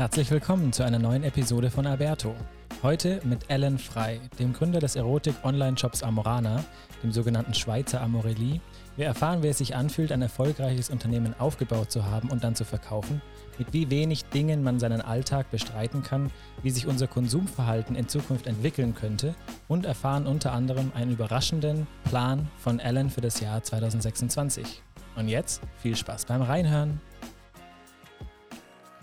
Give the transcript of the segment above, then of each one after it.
Herzlich willkommen zu einer neuen Episode von Alberto. Heute mit Alan Frey, dem Gründer des Erotik-Online-Shops Amorana, dem sogenannten Schweizer Amorelli. Wir erfahren, wie es sich anfühlt, ein erfolgreiches Unternehmen aufgebaut zu haben und dann zu verkaufen, mit wie wenig Dingen man seinen Alltag bestreiten kann, wie sich unser Konsumverhalten in Zukunft entwickeln könnte und erfahren unter anderem einen überraschenden Plan von Alan für das Jahr 2026. Und jetzt viel Spaß beim Reinhören.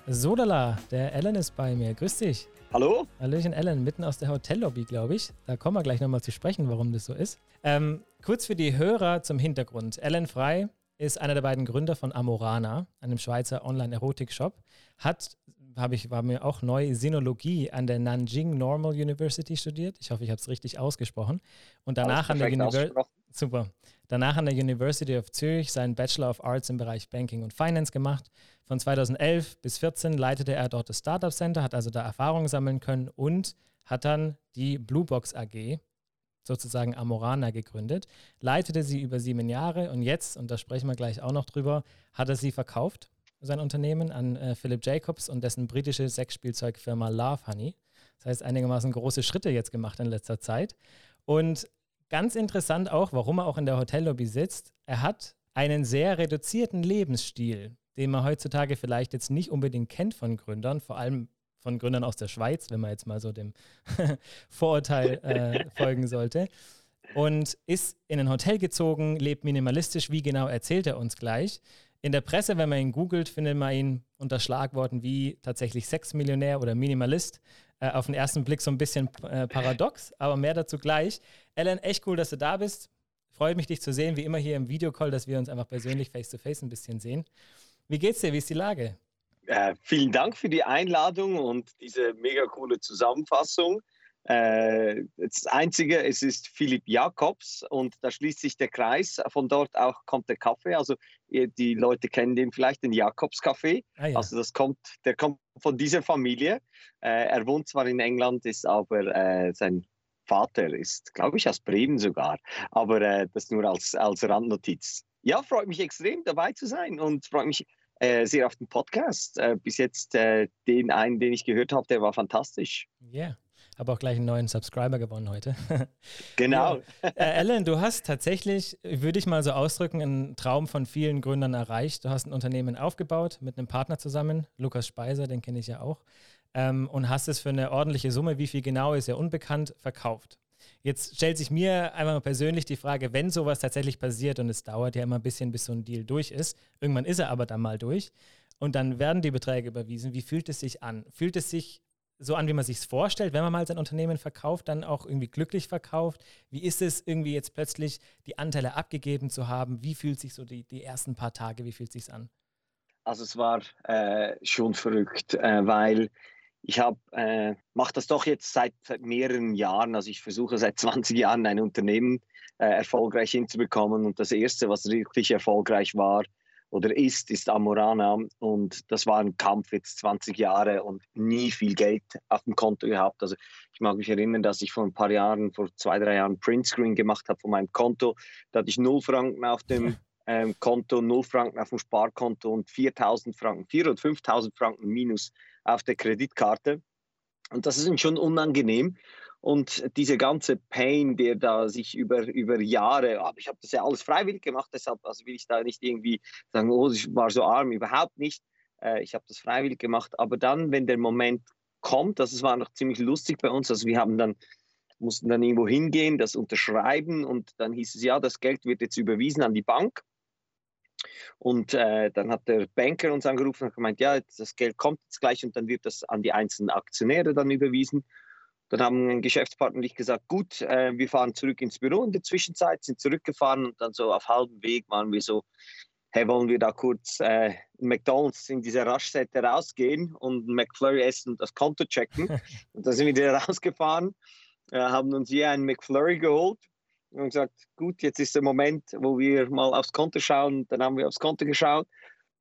Sodala, der Alan ist bei mir. Grüß dich. Hallo? Hallöchen, Alan, mitten aus der Hotellobby, glaube ich. Da kommen wir gleich nochmal zu sprechen, warum das so ist. Ähm, kurz für die Hörer zum Hintergrund. Alan Frey ist einer der beiden Gründer von Amorana, einem Schweizer Online-Erotik-Shop. Hat, habe ich, war mir auch neu, Sinologie an der Nanjing Normal University studiert. Ich hoffe, ich habe es richtig ausgesprochen. Und danach an der University. Super. Danach an der University of Zürich seinen Bachelor of Arts im Bereich Banking und Finance gemacht. Von 2011 bis 2014 leitete er dort das Startup Center, hat also da Erfahrungen sammeln können und hat dann die Bluebox AG, sozusagen Amorana, gegründet, leitete sie über sieben Jahre und jetzt, und da sprechen wir gleich auch noch drüber, hat er sie verkauft, sein Unternehmen, an äh, Philip Jacobs und dessen britische Sexspielzeugfirma Love Honey. Das heißt, einigermaßen große Schritte jetzt gemacht in letzter Zeit. Und Ganz interessant auch, warum er auch in der Hotellobby sitzt. Er hat einen sehr reduzierten Lebensstil, den man heutzutage vielleicht jetzt nicht unbedingt kennt von Gründern, vor allem von Gründern aus der Schweiz, wenn man jetzt mal so dem Vorurteil äh, folgen sollte. Und ist in ein Hotel gezogen, lebt minimalistisch. Wie genau erzählt er uns gleich? In der Presse, wenn man ihn googelt, findet man ihn unter Schlagworten wie tatsächlich Sexmillionär oder Minimalist. Äh, auf den ersten Blick so ein bisschen äh, paradox, aber mehr dazu gleich. Ellen, echt cool, dass du da bist. Freut mich, dich zu sehen, wie immer hier im Videocall, dass wir uns einfach persönlich face-to-face -face ein bisschen sehen. Wie geht's dir? Wie ist die Lage? Äh, vielen Dank für die Einladung und diese mega coole Zusammenfassung. Äh, das Einzige, es ist Philipp Jakobs und da schließt sich der Kreis. Von dort auch kommt der Kaffee. Also die Leute kennen den vielleicht, den Jakobs Kaffee. Ah, ja. Also das kommt, der kommt von dieser Familie. Äh, er wohnt zwar in England, ist aber äh, sein Vater ist, glaube ich, aus Bremen sogar. Aber äh, das nur als, als Randnotiz. Ja, freut mich extrem dabei zu sein und freut mich sehr auf den Podcast. Bis jetzt den einen, den ich gehört habe, der war fantastisch. Ja. Yeah. Habe auch gleich einen neuen Subscriber gewonnen heute. Genau. Ja. Äh, Alan, du hast tatsächlich, würde ich mal so ausdrücken, einen Traum von vielen Gründern erreicht. Du hast ein Unternehmen aufgebaut mit einem Partner zusammen, Lukas Speiser, den kenne ich ja auch, ähm, und hast es für eine ordentliche Summe, wie viel genau ist ja unbekannt, verkauft. Jetzt stellt sich mir einmal persönlich die Frage, wenn sowas tatsächlich passiert und es dauert ja immer ein bisschen, bis so ein Deal durch ist, irgendwann ist er aber dann mal durch und dann werden die Beträge überwiesen. Wie fühlt es sich an? Fühlt es sich so an, wie man sich es vorstellt, wenn man mal sein Unternehmen verkauft, dann auch irgendwie glücklich verkauft? Wie ist es irgendwie jetzt plötzlich die Anteile abgegeben zu haben? Wie fühlt sich so die, die ersten paar Tage, wie fühlt sich an? Also es war äh, schon verrückt, äh, weil ich äh, mache das doch jetzt seit, seit, mehreren Jahren. Also ich versuche seit 20 Jahren ein Unternehmen äh, erfolgreich hinzubekommen. Und das erste, was wirklich erfolgreich war, oder ist, ist Amorana. Und das war ein Kampf jetzt 20 Jahre und nie viel Geld auf dem Konto gehabt. Also ich mag mich erinnern, dass ich vor ein paar Jahren, vor zwei, drei Jahren Printscreen gemacht habe von meinem Konto. Da hatte ich 0 Franken auf dem ähm, Konto, 0 Franken auf dem Sparkonto und 4.000 Franken, 4.000 oder 5.000 Franken minus auf der Kreditkarte. Und das ist schon unangenehm. Und diese ganze Pain, der da sich über, über Jahre, aber ich habe das ja alles freiwillig gemacht, deshalb also will ich da nicht irgendwie sagen, oh, ich war so arm, überhaupt nicht. Äh, ich habe das freiwillig gemacht. Aber dann, wenn der Moment kommt, das war noch ziemlich lustig bei uns, also wir haben dann mussten dann irgendwo hingehen, das unterschreiben und dann hieß es, ja, das Geld wird jetzt überwiesen an die Bank. Und äh, dann hat der Banker uns angerufen und gemeint, ja, das Geld kommt jetzt gleich und dann wird das an die einzelnen Aktionäre dann überwiesen. Dann haben ein Geschäftspartner und ich gesagt, gut, äh, wir fahren zurück ins Büro in der Zwischenzeit, sind zurückgefahren und dann so auf halbem Weg waren wir so, hey, wollen wir da kurz äh, in McDonalds in dieser Raststätte rausgehen und McFlurry essen und das Konto checken. und dann sind wir wieder rausgefahren, äh, haben uns hier einen McFlurry geholt und gesagt, gut, jetzt ist der Moment, wo wir mal aufs Konto schauen. Dann haben wir aufs Konto geschaut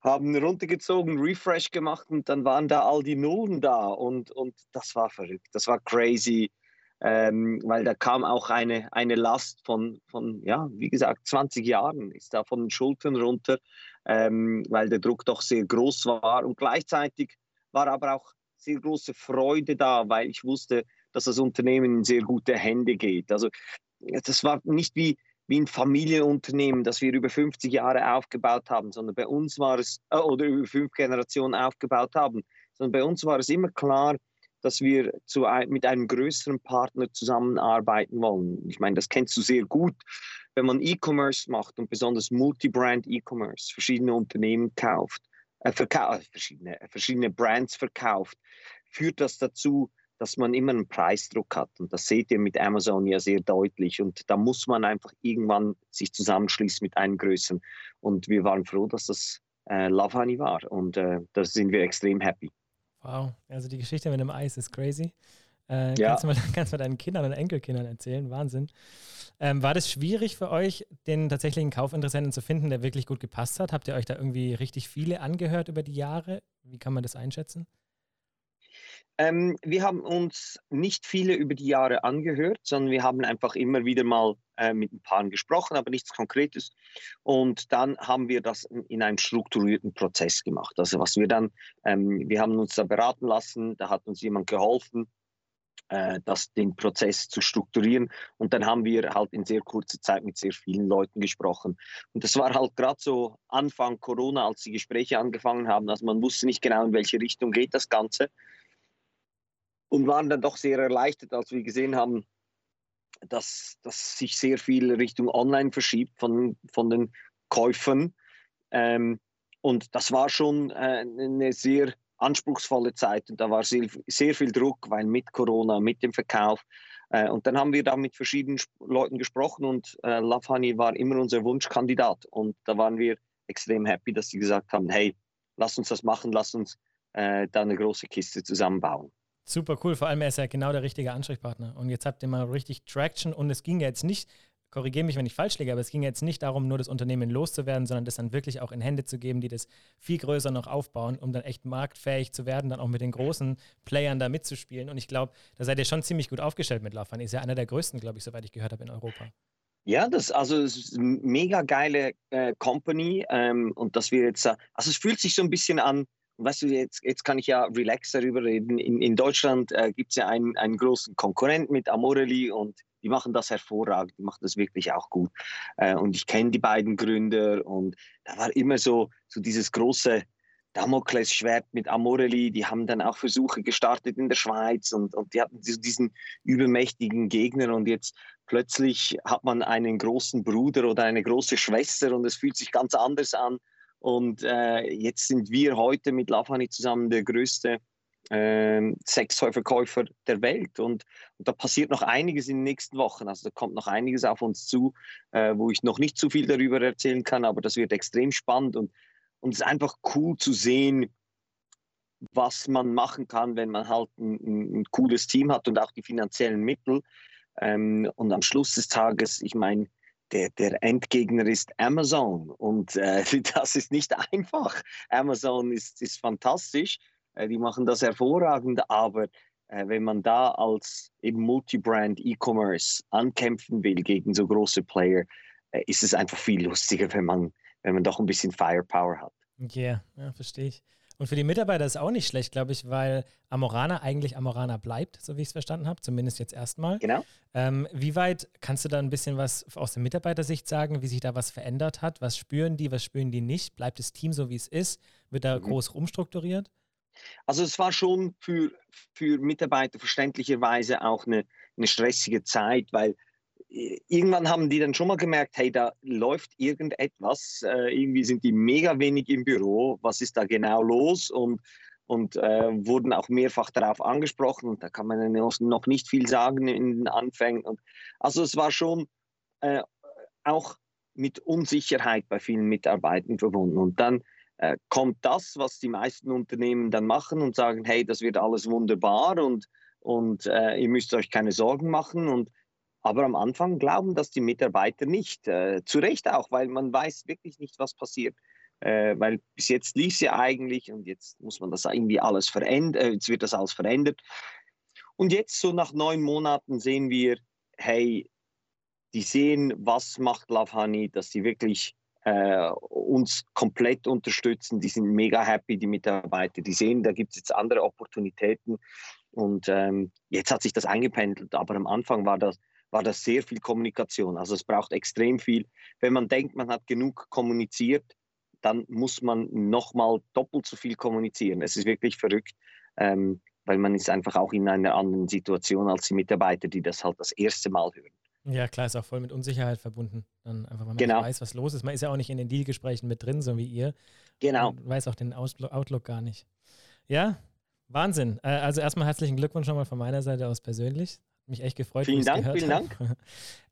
haben runtergezogen, Refresh gemacht und dann waren da all die Nullen da und, und das war verrückt, das war crazy, ähm, weil da kam auch eine, eine Last von, von, ja, wie gesagt, 20 Jahren ist da von den Schultern runter, ähm, weil der Druck doch sehr groß war und gleichzeitig war aber auch sehr große Freude da, weil ich wusste, dass das Unternehmen in sehr gute Hände geht. Also das war nicht wie, wie ein Familienunternehmen, das wir über 50 Jahre aufgebaut haben, sondern bei uns war es, äh, oder über fünf Generationen aufgebaut haben, sondern bei uns war es immer klar, dass wir zu, mit einem größeren Partner zusammenarbeiten wollen. Ich meine, das kennst du sehr gut, wenn man E-Commerce macht und besonders Multibrand E-Commerce, verschiedene Unternehmen kauft, äh, äh, verschiedene, verschiedene Brands verkauft, führt das dazu, dass man immer einen Preisdruck hat. Und das seht ihr mit Amazon ja sehr deutlich. Und da muss man einfach irgendwann sich zusammenschließen mit einem Größeren. Und wir waren froh, dass das äh, Love Honey war. Und äh, da sind wir extrem happy. Wow, also die Geschichte mit dem Eis ist crazy. Äh, ja. kannst, du mal, kannst du mal deinen Kindern und Enkelkindern erzählen? Wahnsinn. Ähm, war das schwierig für euch, den tatsächlichen Kaufinteressenten zu finden, der wirklich gut gepasst hat? Habt ihr euch da irgendwie richtig viele angehört über die Jahre? Wie kann man das einschätzen? Ähm, wir haben uns nicht viele über die Jahre angehört, sondern wir haben einfach immer wieder mal äh, mit ein paar gesprochen, aber nichts Konkretes. Und dann haben wir das in einem strukturierten Prozess gemacht. Also was wir dann, ähm, wir haben uns da beraten lassen, da hat uns jemand geholfen, äh, das, den Prozess zu strukturieren. Und dann haben wir halt in sehr kurzer Zeit mit sehr vielen Leuten gesprochen. Und das war halt gerade so Anfang Corona, als die Gespräche angefangen haben. Also man wusste nicht genau, in welche Richtung geht das Ganze und waren dann doch sehr erleichtert, als wir gesehen haben, dass, dass sich sehr viel Richtung Online verschiebt von, von den Käufern. Ähm, und das war schon äh, eine sehr anspruchsvolle Zeit und da war sehr, sehr viel Druck, weil mit Corona, mit dem Verkauf. Äh, und dann haben wir da mit verschiedenen Leuten gesprochen und äh, Honey war immer unser Wunschkandidat. Und da waren wir extrem happy, dass sie gesagt haben, hey, lass uns das machen, lass uns äh, da eine große Kiste zusammenbauen. Super cool, vor allem er ist ja genau der richtige Ansprechpartner. Und jetzt habt ihr mal richtig Traction und es ging ja jetzt nicht, korrigiere mich, wenn ich falsch liege, aber es ging jetzt nicht darum, nur das Unternehmen loszuwerden, sondern das dann wirklich auch in Hände zu geben, die das viel größer noch aufbauen, um dann echt marktfähig zu werden, dann auch mit den großen Playern da mitzuspielen. Und ich glaube, da seid ihr schon ziemlich gut aufgestellt mit Laufbahn. Ist ja einer der größten, glaube ich, soweit ich gehört habe, in Europa. Ja, das also es ist eine mega geile äh, Company ähm, und dass wir jetzt, äh, also es fühlt sich so ein bisschen an, weißt du, jetzt, jetzt kann ich ja relax darüber reden. In, in Deutschland äh, gibt es ja einen, einen großen Konkurrent mit Amorelli und die machen das hervorragend, die machen das wirklich auch gut. Äh, und ich kenne die beiden Gründer und da war immer so, so dieses große Damoklesschwert mit Amorelli. Die haben dann auch Versuche gestartet in der Schweiz und, und die hatten diesen übermächtigen Gegner und jetzt plötzlich hat man einen großen Bruder oder eine große Schwester und es fühlt sich ganz anders an. Und äh, jetzt sind wir heute mit Lavani zusammen der größte äh, Sextoy-Verkäufer der Welt. Und, und, da passiert noch einiges in den nächsten Wochen. Also da kommt noch einiges auf uns zu, äh, wo ich noch nicht zu viel darüber erzählen kann, aber das wird extrem spannend. Und, und es ist einfach cool zu sehen, was man machen kann, wenn man halt ein, ein, ein cooles Team hat und auch die finanziellen Mittel. Ähm, und am Schluss des Tages, ich meine, der, der Endgegner ist Amazon und äh, das ist nicht einfach. Amazon ist, ist fantastisch, äh, die machen das hervorragend, aber äh, wenn man da als eben Multibrand E-Commerce ankämpfen will gegen so große Player, äh, ist es einfach viel lustiger, wenn man, wenn man doch ein bisschen Firepower hat. Yeah, ja, verstehe ich. Und für die Mitarbeiter ist es auch nicht schlecht, glaube ich, weil Amorana eigentlich Amorana bleibt, so wie ich es verstanden habe, zumindest jetzt erstmal. Genau. Ähm, wie weit kannst du da ein bisschen was aus der Mitarbeitersicht sagen, wie sich da was verändert hat? Was spüren die, was spüren die nicht? Bleibt das Team so, wie es ist? Wird da mhm. groß umstrukturiert? Also es war schon für, für Mitarbeiter verständlicherweise auch eine, eine stressige Zeit, weil irgendwann haben die dann schon mal gemerkt, hey, da läuft irgendetwas, äh, irgendwie sind die mega wenig im Büro, was ist da genau los? Und, und äh, wurden auch mehrfach darauf angesprochen und da kann man noch nicht viel sagen in den Anfängen. Und, also es war schon äh, auch mit Unsicherheit bei vielen Mitarbeitern verbunden. Und dann äh, kommt das, was die meisten Unternehmen dann machen und sagen, hey, das wird alles wunderbar und, und äh, ihr müsst euch keine Sorgen machen. Und aber am Anfang glauben das die Mitarbeiter nicht. Äh, zu Recht auch, weil man weiß wirklich nicht, was passiert. Äh, weil bis jetzt lief es ja eigentlich und jetzt muss man das irgendwie alles verändern, äh, jetzt wird das alles verändert. Und jetzt so nach neun Monaten sehen wir, hey, die sehen, was macht Love Honey, dass sie wirklich äh, uns komplett unterstützen. Die sind mega happy, die Mitarbeiter. Die sehen, da gibt es jetzt andere Opportunitäten. Und ähm, jetzt hat sich das eingependelt. Aber am Anfang war das, war das sehr viel Kommunikation. Also es braucht extrem viel. Wenn man denkt, man hat genug kommuniziert, dann muss man nochmal doppelt so viel kommunizieren. Es ist wirklich verrückt, ähm, weil man ist einfach auch in einer anderen Situation als die Mitarbeiter, die das halt das erste Mal hören. Ja, klar, ist auch voll mit Unsicherheit verbunden. Dann einfach, weil man genau. weiß, was los ist. Man ist ja auch nicht in den Dealgesprächen mit drin, so wie ihr. Genau. Man weiß auch den Outlook gar nicht. Ja, Wahnsinn. Äh, also erstmal herzlichen Glückwunsch nochmal von meiner Seite aus persönlich. Mich echt gefreut. Vielen Dank, vielen. Dank.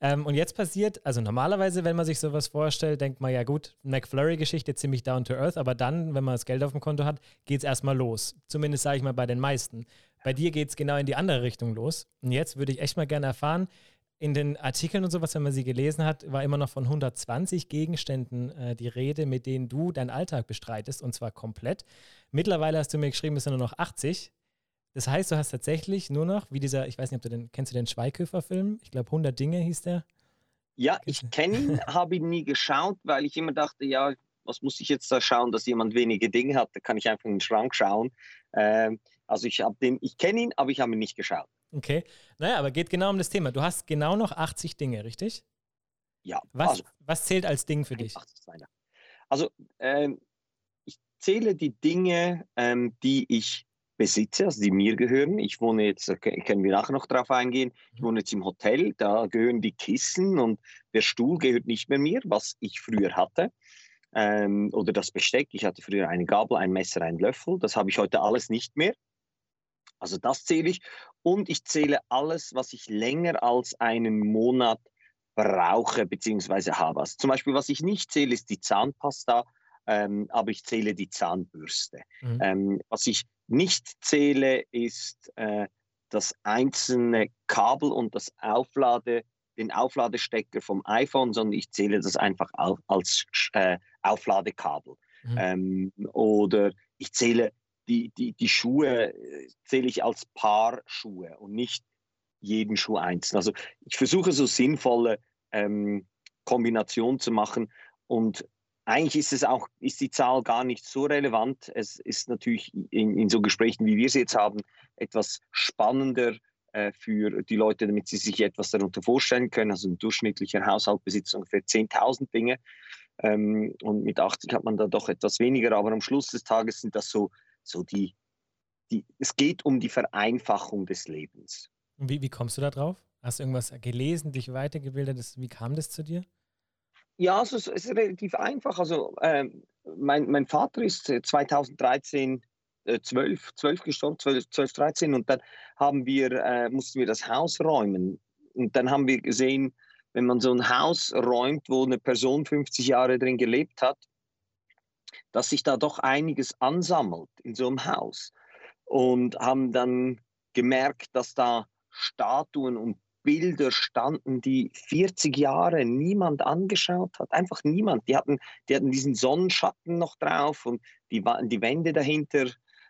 ähm, und jetzt passiert, also normalerweise, wenn man sich sowas vorstellt, denkt man ja gut, McFlurry-Geschichte ziemlich down to earth, aber dann, wenn man das Geld auf dem Konto hat, geht es erstmal los. Zumindest sage ich mal bei den meisten. Bei dir geht es genau in die andere Richtung los. Und jetzt würde ich echt mal gerne erfahren, in den Artikeln und sowas, wenn man sie gelesen hat, war immer noch von 120 Gegenständen äh, die Rede, mit denen du deinen Alltag bestreitest und zwar komplett. Mittlerweile hast du mir geschrieben, es sind nur noch 80. Das heißt, du hast tatsächlich nur noch, wie dieser, ich weiß nicht, ob du den, kennst du den Schweighöfer-Film? Ich glaube, 100 Dinge hieß der. Ja, ich kenne ihn, habe ihn nie geschaut, weil ich immer dachte, ja, was muss ich jetzt da schauen, dass jemand wenige Dinge hat? Da kann ich einfach in den Schrank schauen. Ähm, also ich habe den, ich kenne ihn, aber ich habe ihn nicht geschaut. Okay. Naja, aber geht genau um das Thema. Du hast genau noch 80 Dinge, richtig? Ja. Was, also, was zählt als Ding für dich? Also ähm, ich zähle die Dinge, ähm, die ich besitze, also die mir gehören. Ich wohne jetzt, da können wir nachher noch drauf eingehen, ich wohne jetzt im Hotel, da gehören die Kissen und der Stuhl gehört nicht mehr mir, was ich früher hatte. Ähm, oder das Besteck, ich hatte früher eine Gabel, ein Messer, einen Löffel, das habe ich heute alles nicht mehr. Also das zähle ich. Und ich zähle alles, was ich länger als einen Monat brauche bzw. habe. Also zum Beispiel, was ich nicht zähle, ist die Zahnpasta, ähm, aber ich zähle die Zahnbürste. Mhm. Ähm, was ich nicht zähle, ist äh, das einzelne Kabel und das Auflade, den Aufladestecker vom iPhone, sondern ich zähle das einfach auf, als äh, Aufladekabel. Mhm. Ähm, oder ich zähle die, die, die Schuhe, äh, zähle ich als Paar Schuhe und nicht jeden Schuh einzeln. Also ich versuche so sinnvolle ähm, Kombinationen zu machen und eigentlich ist es auch, ist die Zahl gar nicht so relevant. Es ist natürlich in, in so Gesprächen, wie wir sie jetzt haben, etwas spannender äh, für die Leute, damit sie sich etwas darunter vorstellen können. Also ein durchschnittlicher Haushalt besitzt ungefähr 10.000 Dinge. Ähm, und mit 80 hat man da doch etwas weniger, aber am Schluss des Tages sind das so, so die, die es geht um die Vereinfachung des Lebens. Wie, wie kommst du da drauf? Hast du irgendwas gelesen, dich weitergebildet? Wie kam das zu dir? Ja, also es ist relativ einfach. Also ähm, mein, mein Vater ist 2013 äh, 12, 12 gestorben, 12, 12, 13 und dann haben wir, äh, mussten wir das Haus räumen. Und dann haben wir gesehen, wenn man so ein Haus räumt, wo eine Person 50 Jahre drin gelebt hat, dass sich da doch einiges ansammelt in so einem Haus. Und haben dann gemerkt, dass da Statuen und Bilder standen, die 40 Jahre niemand angeschaut hat. Einfach niemand. Die hatten, die hatten diesen Sonnenschatten noch drauf und die, die Wände dahinter.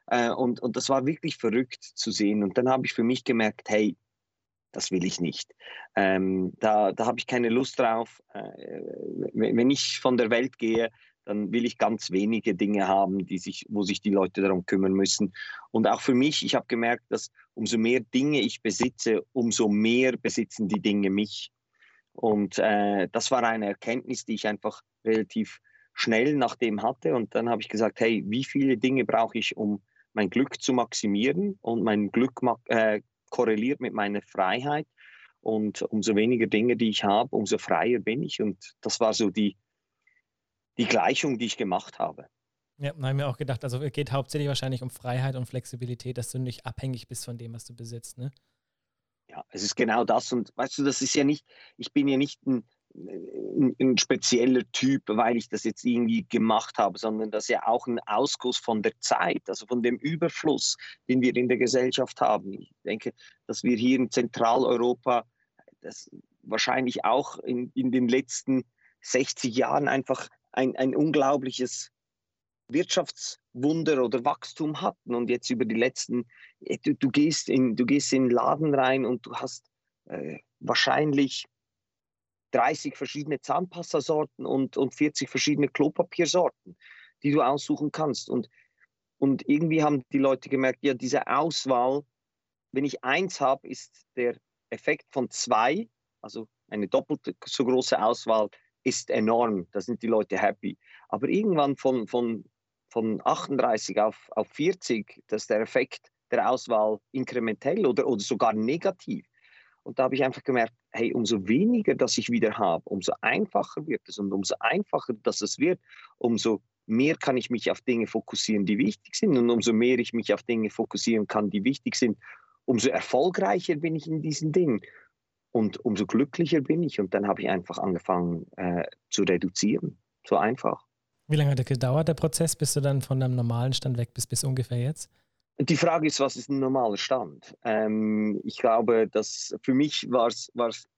Äh, und, und das war wirklich verrückt zu sehen. Und dann habe ich für mich gemerkt, hey, das will ich nicht. Ähm, da da habe ich keine Lust drauf. Äh, wenn ich von der Welt gehe, dann will ich ganz wenige Dinge haben, die sich, wo sich die Leute darum kümmern müssen. Und auch für mich, ich habe gemerkt, dass umso mehr Dinge ich besitze, umso mehr besitzen die Dinge mich. Und äh, das war eine Erkenntnis, die ich einfach relativ schnell nachdem hatte. Und dann habe ich gesagt, hey, wie viele Dinge brauche ich, um mein Glück zu maximieren? Und mein Glück äh, korreliert mit meiner Freiheit. Und umso weniger Dinge, die ich habe, umso freier bin ich. Und das war so die, die Gleichung, die ich gemacht habe. Ja, habe ich mir auch gedacht, also es geht hauptsächlich wahrscheinlich um Freiheit und Flexibilität, dass du nicht abhängig bist von dem, was du besitzt, ne? Ja, es ist genau das. Und weißt du, das ist ja nicht, ich bin ja nicht ein, ein, ein, spezieller Typ, weil ich das jetzt irgendwie gemacht habe, sondern das ist ja auch ein Ausguss von der Zeit, also von dem Überfluss, den wir in der Gesellschaft haben. Ich denke, dass wir hier in Zentraleuropa das wahrscheinlich auch in, in den letzten 60 Jahren einfach ein, ein unglaubliches Wirtschaftswunder oder Wachstum hatten und jetzt über die letzten, äh, du, du, gehst, in, du gehst in den Laden rein und du hast äh, wahrscheinlich 30 verschiedene Zahnpastasorten und, und 40 verschiedene Klopapiersorten, die du aussuchen kannst. Und, und irgendwie haben die Leute gemerkt, ja, diese Auswahl, wenn ich eins habe, ist der Effekt von zwei, also eine doppelt so große Auswahl, ist enorm. Da sind die Leute happy. Aber irgendwann von, von, von 38 auf, auf 40, das ist der Effekt der Auswahl inkrementell oder, oder sogar negativ. Und da habe ich einfach gemerkt, hey, umso weniger das ich wieder habe, umso einfacher wird es und umso einfacher dass es wird, umso mehr kann ich mich auf Dinge fokussieren, die wichtig sind und umso mehr ich mich auf Dinge fokussieren kann, die wichtig sind, umso erfolgreicher bin ich in diesen Dingen und umso glücklicher bin ich. Und dann habe ich einfach angefangen äh, zu reduzieren. So einfach. Wie lange hat das gedauert, der Prozess, bis du dann von deinem normalen Stand weg bist, bis ungefähr jetzt? Die Frage ist, was ist ein normaler Stand? Ähm, ich glaube, dass für mich war es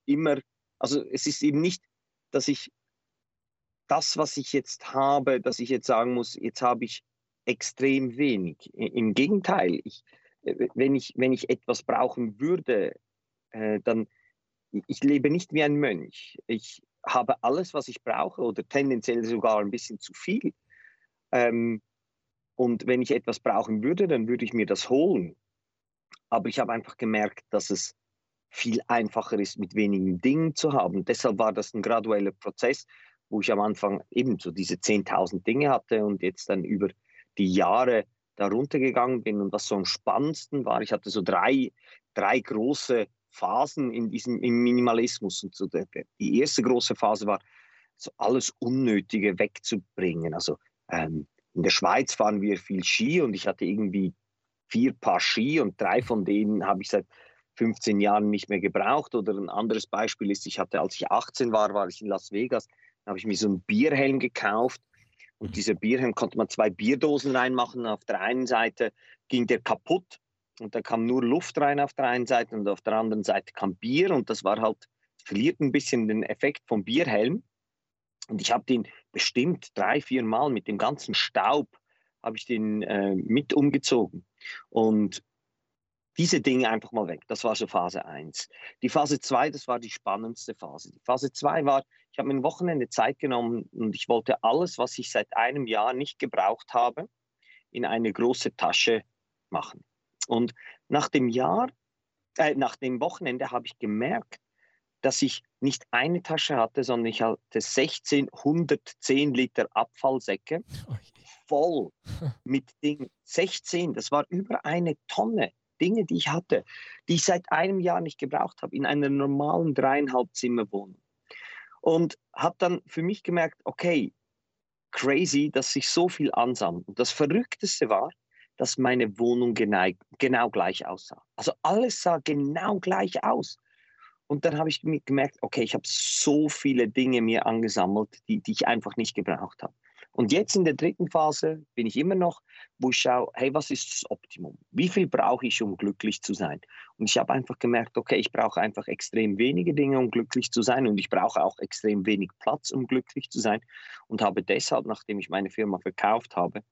immer, also es ist eben nicht, dass ich das, was ich jetzt habe, dass ich jetzt sagen muss, jetzt habe ich extrem wenig. Im Gegenteil, ich, wenn, ich, wenn ich etwas brauchen würde, äh, dann ich lebe nicht wie ein Mönch. Ich habe alles, was ich brauche oder tendenziell sogar ein bisschen zu viel. Ähm, und wenn ich etwas brauchen würde, dann würde ich mir das holen. Aber ich habe einfach gemerkt, dass es viel einfacher ist, mit wenigen Dingen zu haben. Deshalb war das ein gradueller Prozess, wo ich am Anfang eben so diese 10.000 Dinge hatte und jetzt dann über die Jahre darunter gegangen bin. Und was so am spannendsten war, ich hatte so drei, drei große Phasen in diesem im Minimalismus. Und so der, die erste große Phase war, so alles Unnötige wegzubringen. Also ähm, in der Schweiz fahren wir viel Ski und ich hatte irgendwie vier Paar Ski und drei von denen habe ich seit 15 Jahren nicht mehr gebraucht. Oder ein anderes Beispiel ist, ich hatte, als ich 18 war, war ich in Las Vegas, da habe ich mir so einen Bierhelm gekauft. Und dieser Bierhelm konnte man zwei Bierdosen reinmachen. Auf der einen Seite ging der kaputt und da kam nur Luft rein auf der einen Seite und auf der anderen Seite kam Bier und das war halt, verliert ein bisschen den Effekt vom Bierhelm. Und ich habe den bestimmt drei, vier Mal mit dem ganzen Staub, habe ich den äh, mit umgezogen. Und diese Dinge einfach mal weg. Das war so Phase 1. Die Phase 2, das war die spannendste Phase. Die Phase 2 war, ich habe mir ein Wochenende Zeit genommen und ich wollte alles, was ich seit einem Jahr nicht gebraucht habe, in eine große Tasche machen. Und nach dem Jahr, äh, nach dem Wochenende habe ich gemerkt, dass ich nicht eine Tasche hatte, sondern ich hatte 16, 110 Liter Abfallsäcke voll mit Dingen. 16, das war über eine Tonne Dinge, die ich hatte, die ich seit einem Jahr nicht gebraucht habe, in einer normalen dreieinhalb Zimmerwohnung. Und habe dann für mich gemerkt, okay, crazy, dass sich so viel ansammelt. Und das Verrückteste war, dass meine Wohnung genau, genau gleich aussah. Also alles sah genau gleich aus. Und dann habe ich gemerkt, okay, ich habe so viele Dinge mir angesammelt, die, die ich einfach nicht gebraucht habe. Und jetzt in der dritten Phase bin ich immer noch, wo ich schaue, hey, was ist das Optimum? Wie viel brauche ich, um glücklich zu sein? Und ich habe einfach gemerkt, okay, ich brauche einfach extrem wenige Dinge, um glücklich zu sein. Und ich brauche auch extrem wenig Platz, um glücklich zu sein. Und habe deshalb, nachdem ich meine Firma verkauft habe,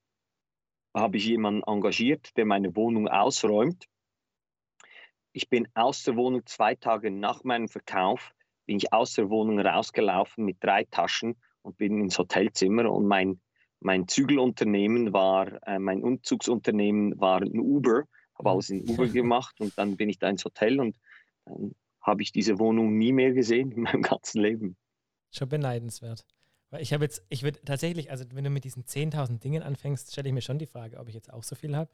habe ich jemanden engagiert, der meine Wohnung ausräumt. Ich bin aus der Wohnung zwei Tage nach meinem Verkauf, bin ich aus der Wohnung rausgelaufen mit drei Taschen und bin ins Hotelzimmer und mein, mein Zügelunternehmen war, äh, mein Umzugsunternehmen war ein Uber, habe alles in Uber gemacht und dann bin ich da ins Hotel und dann habe ich diese Wohnung nie mehr gesehen in meinem ganzen Leben. Schon beneidenswert. Weil ich habe jetzt, ich würde tatsächlich, also wenn du mit diesen 10.000 Dingen anfängst, stelle ich mir schon die Frage, ob ich jetzt auch so viel habe.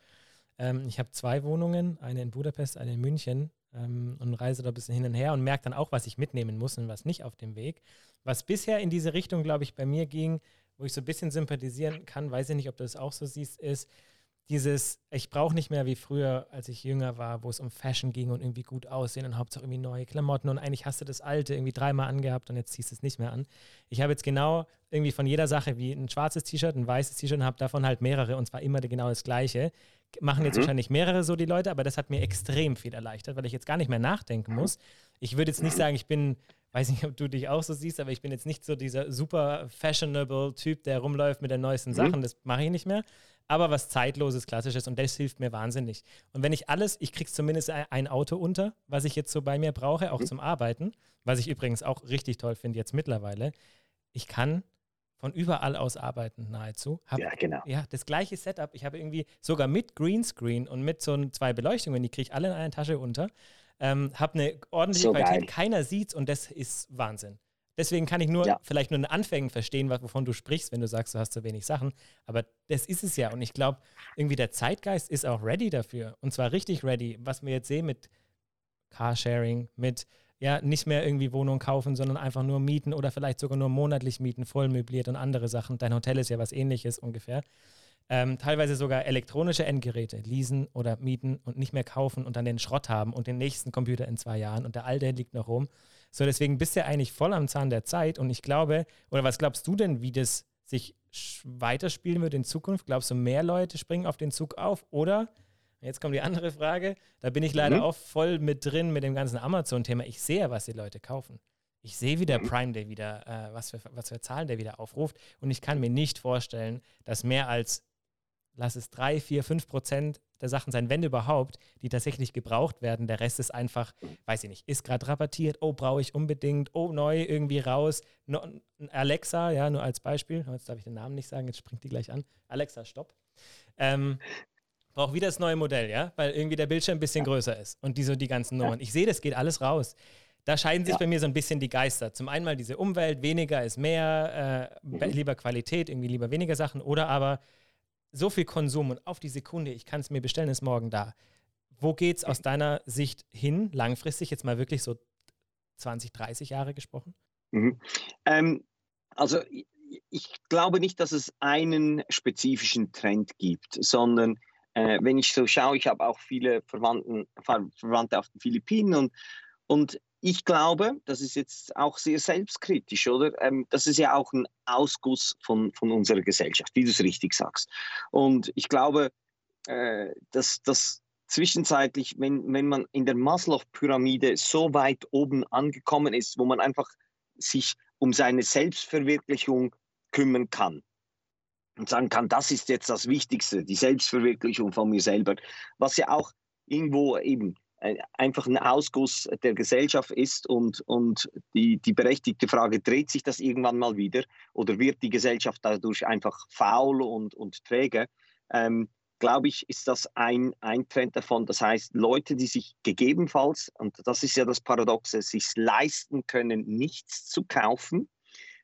Ähm, ich habe zwei Wohnungen, eine in Budapest, eine in München ähm, und reise da ein bisschen hin und her und merke dann auch, was ich mitnehmen muss und was nicht auf dem Weg. Was bisher in diese Richtung, glaube ich, bei mir ging, wo ich so ein bisschen sympathisieren kann, weiß ich nicht, ob du das auch so siehst, ist, dieses, ich brauche nicht mehr wie früher, als ich jünger war, wo es um Fashion ging und irgendwie gut aussehen und hauptsächlich irgendwie neue Klamotten und eigentlich hast du das alte irgendwie dreimal angehabt und jetzt ziehst du es nicht mehr an. Ich habe jetzt genau irgendwie von jeder Sache wie ein schwarzes T-Shirt, ein weißes T-Shirt und habe davon halt mehrere und zwar immer genau das gleiche. machen jetzt mhm. wahrscheinlich mehrere so die Leute, aber das hat mir extrem viel erleichtert, weil ich jetzt gar nicht mehr nachdenken muss. Ich würde jetzt nicht sagen, ich bin, weiß nicht, ob du dich auch so siehst, aber ich bin jetzt nicht so dieser super fashionable Typ, der rumläuft mit den neuesten mhm. Sachen. Das mache ich nicht mehr. Aber was zeitloses, klassisches und das hilft mir wahnsinnig. Und wenn ich alles, ich kriege zumindest ein Auto unter, was ich jetzt so bei mir brauche, auch mhm. zum Arbeiten, was ich übrigens auch richtig toll finde jetzt mittlerweile. Ich kann von überall aus arbeiten, nahezu. Hab, ja, genau. Ja, das gleiche Setup. Ich habe irgendwie sogar mit Greenscreen und mit so zwei Beleuchtungen, die kriege ich alle in einer Tasche unter. Ähm, habe eine ordentliche so Qualität, geil. keiner sieht's und das ist Wahnsinn. Deswegen kann ich nur ja. vielleicht nur in Anfängen verstehen, wovon du sprichst, wenn du sagst, du hast so wenig Sachen. Aber das ist es ja. Und ich glaube, irgendwie der Zeitgeist ist auch ready dafür. Und zwar richtig ready. Was wir jetzt sehen mit Carsharing, mit ja nicht mehr irgendwie Wohnung kaufen, sondern einfach nur mieten oder vielleicht sogar nur monatlich mieten, voll möbliert und andere Sachen. Dein Hotel ist ja was ähnliches ungefähr. Ähm, teilweise sogar elektronische Endgeräte leasen oder mieten und nicht mehr kaufen und dann den Schrott haben und den nächsten Computer in zwei Jahren und der alte liegt noch rum. So, deswegen bist du ja eigentlich voll am Zahn der Zeit und ich glaube, oder was glaubst du denn, wie das sich weiterspielen wird in Zukunft? Glaubst du, mehr Leute springen auf den Zug auf oder Jetzt kommt die andere Frage. Da bin ich leider mhm. auch voll mit drin mit dem ganzen Amazon-Thema. Ich sehe, was die Leute kaufen. Ich sehe, wie der mhm. Prime Day wieder, äh, was, für, was für Zahlen der wieder aufruft. Und ich kann mir nicht vorstellen, dass mehr als, lass es drei, vier, fünf Prozent der Sachen sein, wenn überhaupt, die tatsächlich gebraucht werden. Der Rest ist einfach, weiß ich nicht, ist gerade rabattiert, oh, brauche ich unbedingt, oh, neu, irgendwie raus. No, Alexa, ja, nur als Beispiel, jetzt darf ich den Namen nicht sagen, jetzt springt die gleich an. Alexa, stopp. Ähm, brauche wieder das neue Modell, ja, weil irgendwie der Bildschirm ein bisschen größer ist und die so die ganzen Nummern. Ich sehe, das geht alles raus. Da scheiden sich ja. bei mir so ein bisschen die Geister. Zum einen mal diese Umwelt, weniger ist mehr, äh, mhm. lieber Qualität, irgendwie lieber weniger Sachen oder aber so viel Konsum und auf die Sekunde, ich kann es mir bestellen, ist morgen da. Wo geht es aus deiner Sicht hin, langfristig, jetzt mal wirklich so 20, 30 Jahre gesprochen? Mhm. Ähm, also ich glaube nicht, dass es einen spezifischen Trend gibt, sondern äh, wenn ich so schaue, ich habe auch viele Verwandten, Verwandte auf den Philippinen und, und ich glaube, das ist jetzt auch sehr selbstkritisch, oder? Ähm, das ist ja auch ein Ausguss von, von unserer Gesellschaft, wie du es richtig sagst. Und ich glaube, äh, dass das zwischenzeitlich, wenn, wenn man in der Maslow-Pyramide so weit oben angekommen ist, wo man einfach sich um seine Selbstverwirklichung kümmern kann, und sagen kann, das ist jetzt das Wichtigste, die Selbstverwirklichung von mir selber, was ja auch irgendwo eben einfach ein Ausguss der Gesellschaft ist und, und die, die berechtigte Frage, dreht sich das irgendwann mal wieder oder wird die Gesellschaft dadurch einfach faul und, und träge? Ähm, glaube ich, ist das ein, ein Trend davon. Das heißt, Leute, die sich gegebenenfalls, und das ist ja das Paradoxe, sich leisten können, nichts zu kaufen,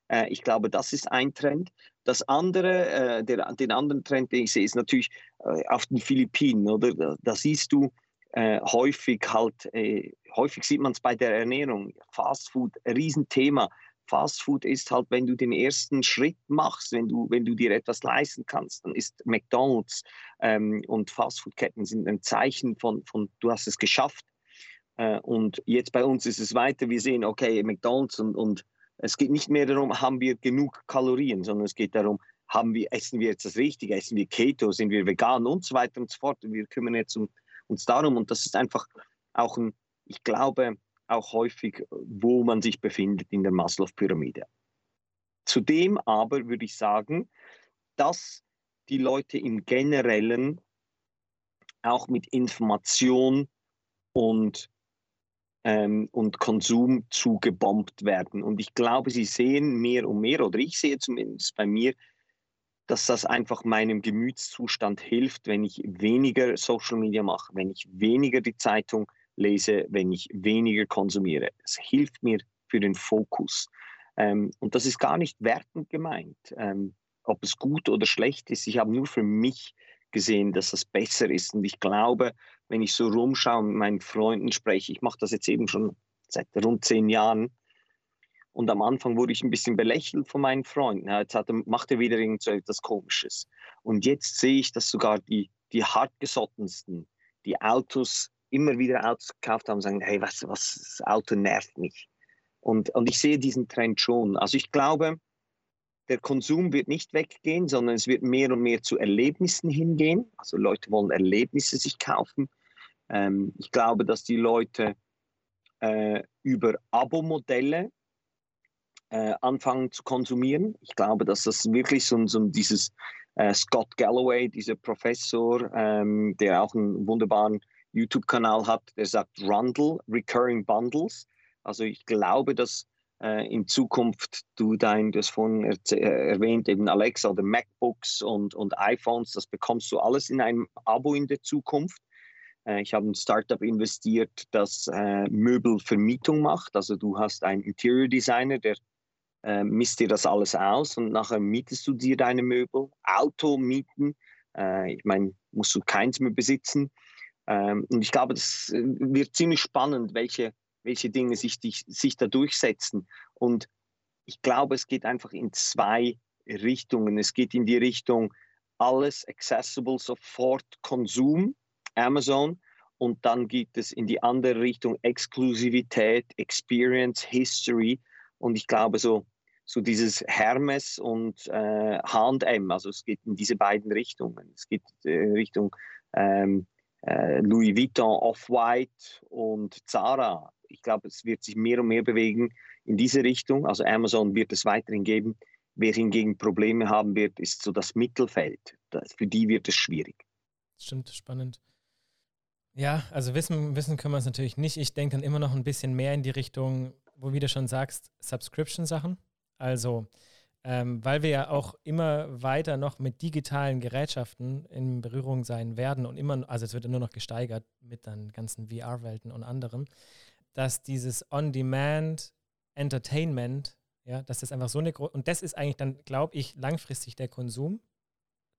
äh, ich glaube, das ist ein Trend. Das andere, äh, der, den anderen Trend, den ich sehe, ist natürlich äh, auf den Philippinen, oder? Da, da siehst du äh, häufig halt, äh, häufig sieht man es bei der Ernährung, Fast Food, Riesenthema. Fast Food ist halt, wenn du den ersten Schritt machst, wenn du, wenn du dir etwas leisten kannst, dann ist McDonalds ähm, und Fastfood-Ketten sind ein Zeichen von, von, du hast es geschafft. Äh, und jetzt bei uns ist es weiter, wir sehen, okay, McDonalds und, und es geht nicht mehr darum, haben wir genug Kalorien, sondern es geht darum, haben wir, essen wir jetzt das Richtige, essen wir Keto, sind wir vegan und so weiter und so fort. Und wir kümmern jetzt um, uns darum und das ist einfach auch ein, ich glaube, auch häufig, wo man sich befindet in der Maslow-Pyramide. Zudem aber würde ich sagen, dass die Leute im Generellen auch mit Information und ähm, und Konsum zugebombt werden. Und ich glaube, sie sehen mehr und mehr, oder ich sehe zumindest bei mir, dass das einfach meinem Gemütszustand hilft, wenn ich weniger Social Media mache, wenn ich weniger die Zeitung lese, wenn ich weniger konsumiere. Es hilft mir für den Fokus. Ähm, und das ist gar nicht wertend gemeint, ähm, ob es gut oder schlecht ist. Ich habe nur für mich gesehen, dass das besser ist. Und ich glaube, wenn ich so rumschaue und mit meinen Freunden spreche, ich mache das jetzt eben schon seit rund zehn Jahren. Und am Anfang wurde ich ein bisschen belächelt von meinen Freunden. Jetzt hat macht er wieder irgend Komisches. Und jetzt sehe ich, dass sogar die, die hartgesottensten, die Autos immer wieder Autos gekauft haben sagen, hey, was, was, das Auto nervt mich. Und, und ich sehe diesen Trend schon. Also ich glaube, der Konsum wird nicht weggehen, sondern es wird mehr und mehr zu Erlebnissen hingehen. Also Leute wollen Erlebnisse sich kaufen. Ähm, ich glaube, dass die Leute äh, über Abo-Modelle äh, anfangen zu konsumieren. Ich glaube, dass das wirklich so, so dieses äh, Scott Galloway, dieser Professor, ähm, der auch einen wunderbaren YouTube-Kanal hat, der sagt Rundle, Recurring Bundles. Also ich glaube, dass äh, in Zukunft du dein, das von äh, erwähnt, eben Alexa oder MacBooks und, und iPhones, das bekommst du alles in einem Abo in der Zukunft. Äh, ich habe ein Startup investiert, das äh, Möbelvermietung macht. Also du hast einen Interior Designer, der äh, misst dir das alles aus und nachher mietest du dir deine Möbel. Auto mieten, äh, ich meine, musst du keins mehr besitzen. Ähm, und ich glaube, das äh, wird ziemlich spannend, welche, welche Dinge sich, die, sich da durchsetzen. Und ich glaube, es geht einfach in zwei Richtungen. Es geht in die Richtung alles accessible, sofort Konsum, Amazon. Und dann geht es in die andere Richtung Exklusivität, Experience, History. Und ich glaube, so, so dieses Hermes und äh, H&M, also es geht in diese beiden Richtungen. Es geht in äh, Richtung ähm, äh, Louis Vuitton, Off-White und Zara. Ich glaube, es wird sich mehr und mehr bewegen in diese Richtung. Also Amazon wird es weiterhin geben. Wer hingegen Probleme haben wird, ist so das Mittelfeld. Das, für die wird es schwierig. Stimmt, spannend. Ja, also wissen, wissen können wir es natürlich nicht. Ich denke dann immer noch ein bisschen mehr in die Richtung, wo wie du schon sagst, Subscription-Sachen. Also, ähm, weil wir ja auch immer weiter noch mit digitalen Gerätschaften in Berührung sein werden und immer, also es wird nur noch gesteigert mit dann ganzen VR-Welten und anderem, dass dieses On-Demand Entertainment, ja, dass das einfach so eine große, und das ist eigentlich dann, glaube ich, langfristig der Konsum,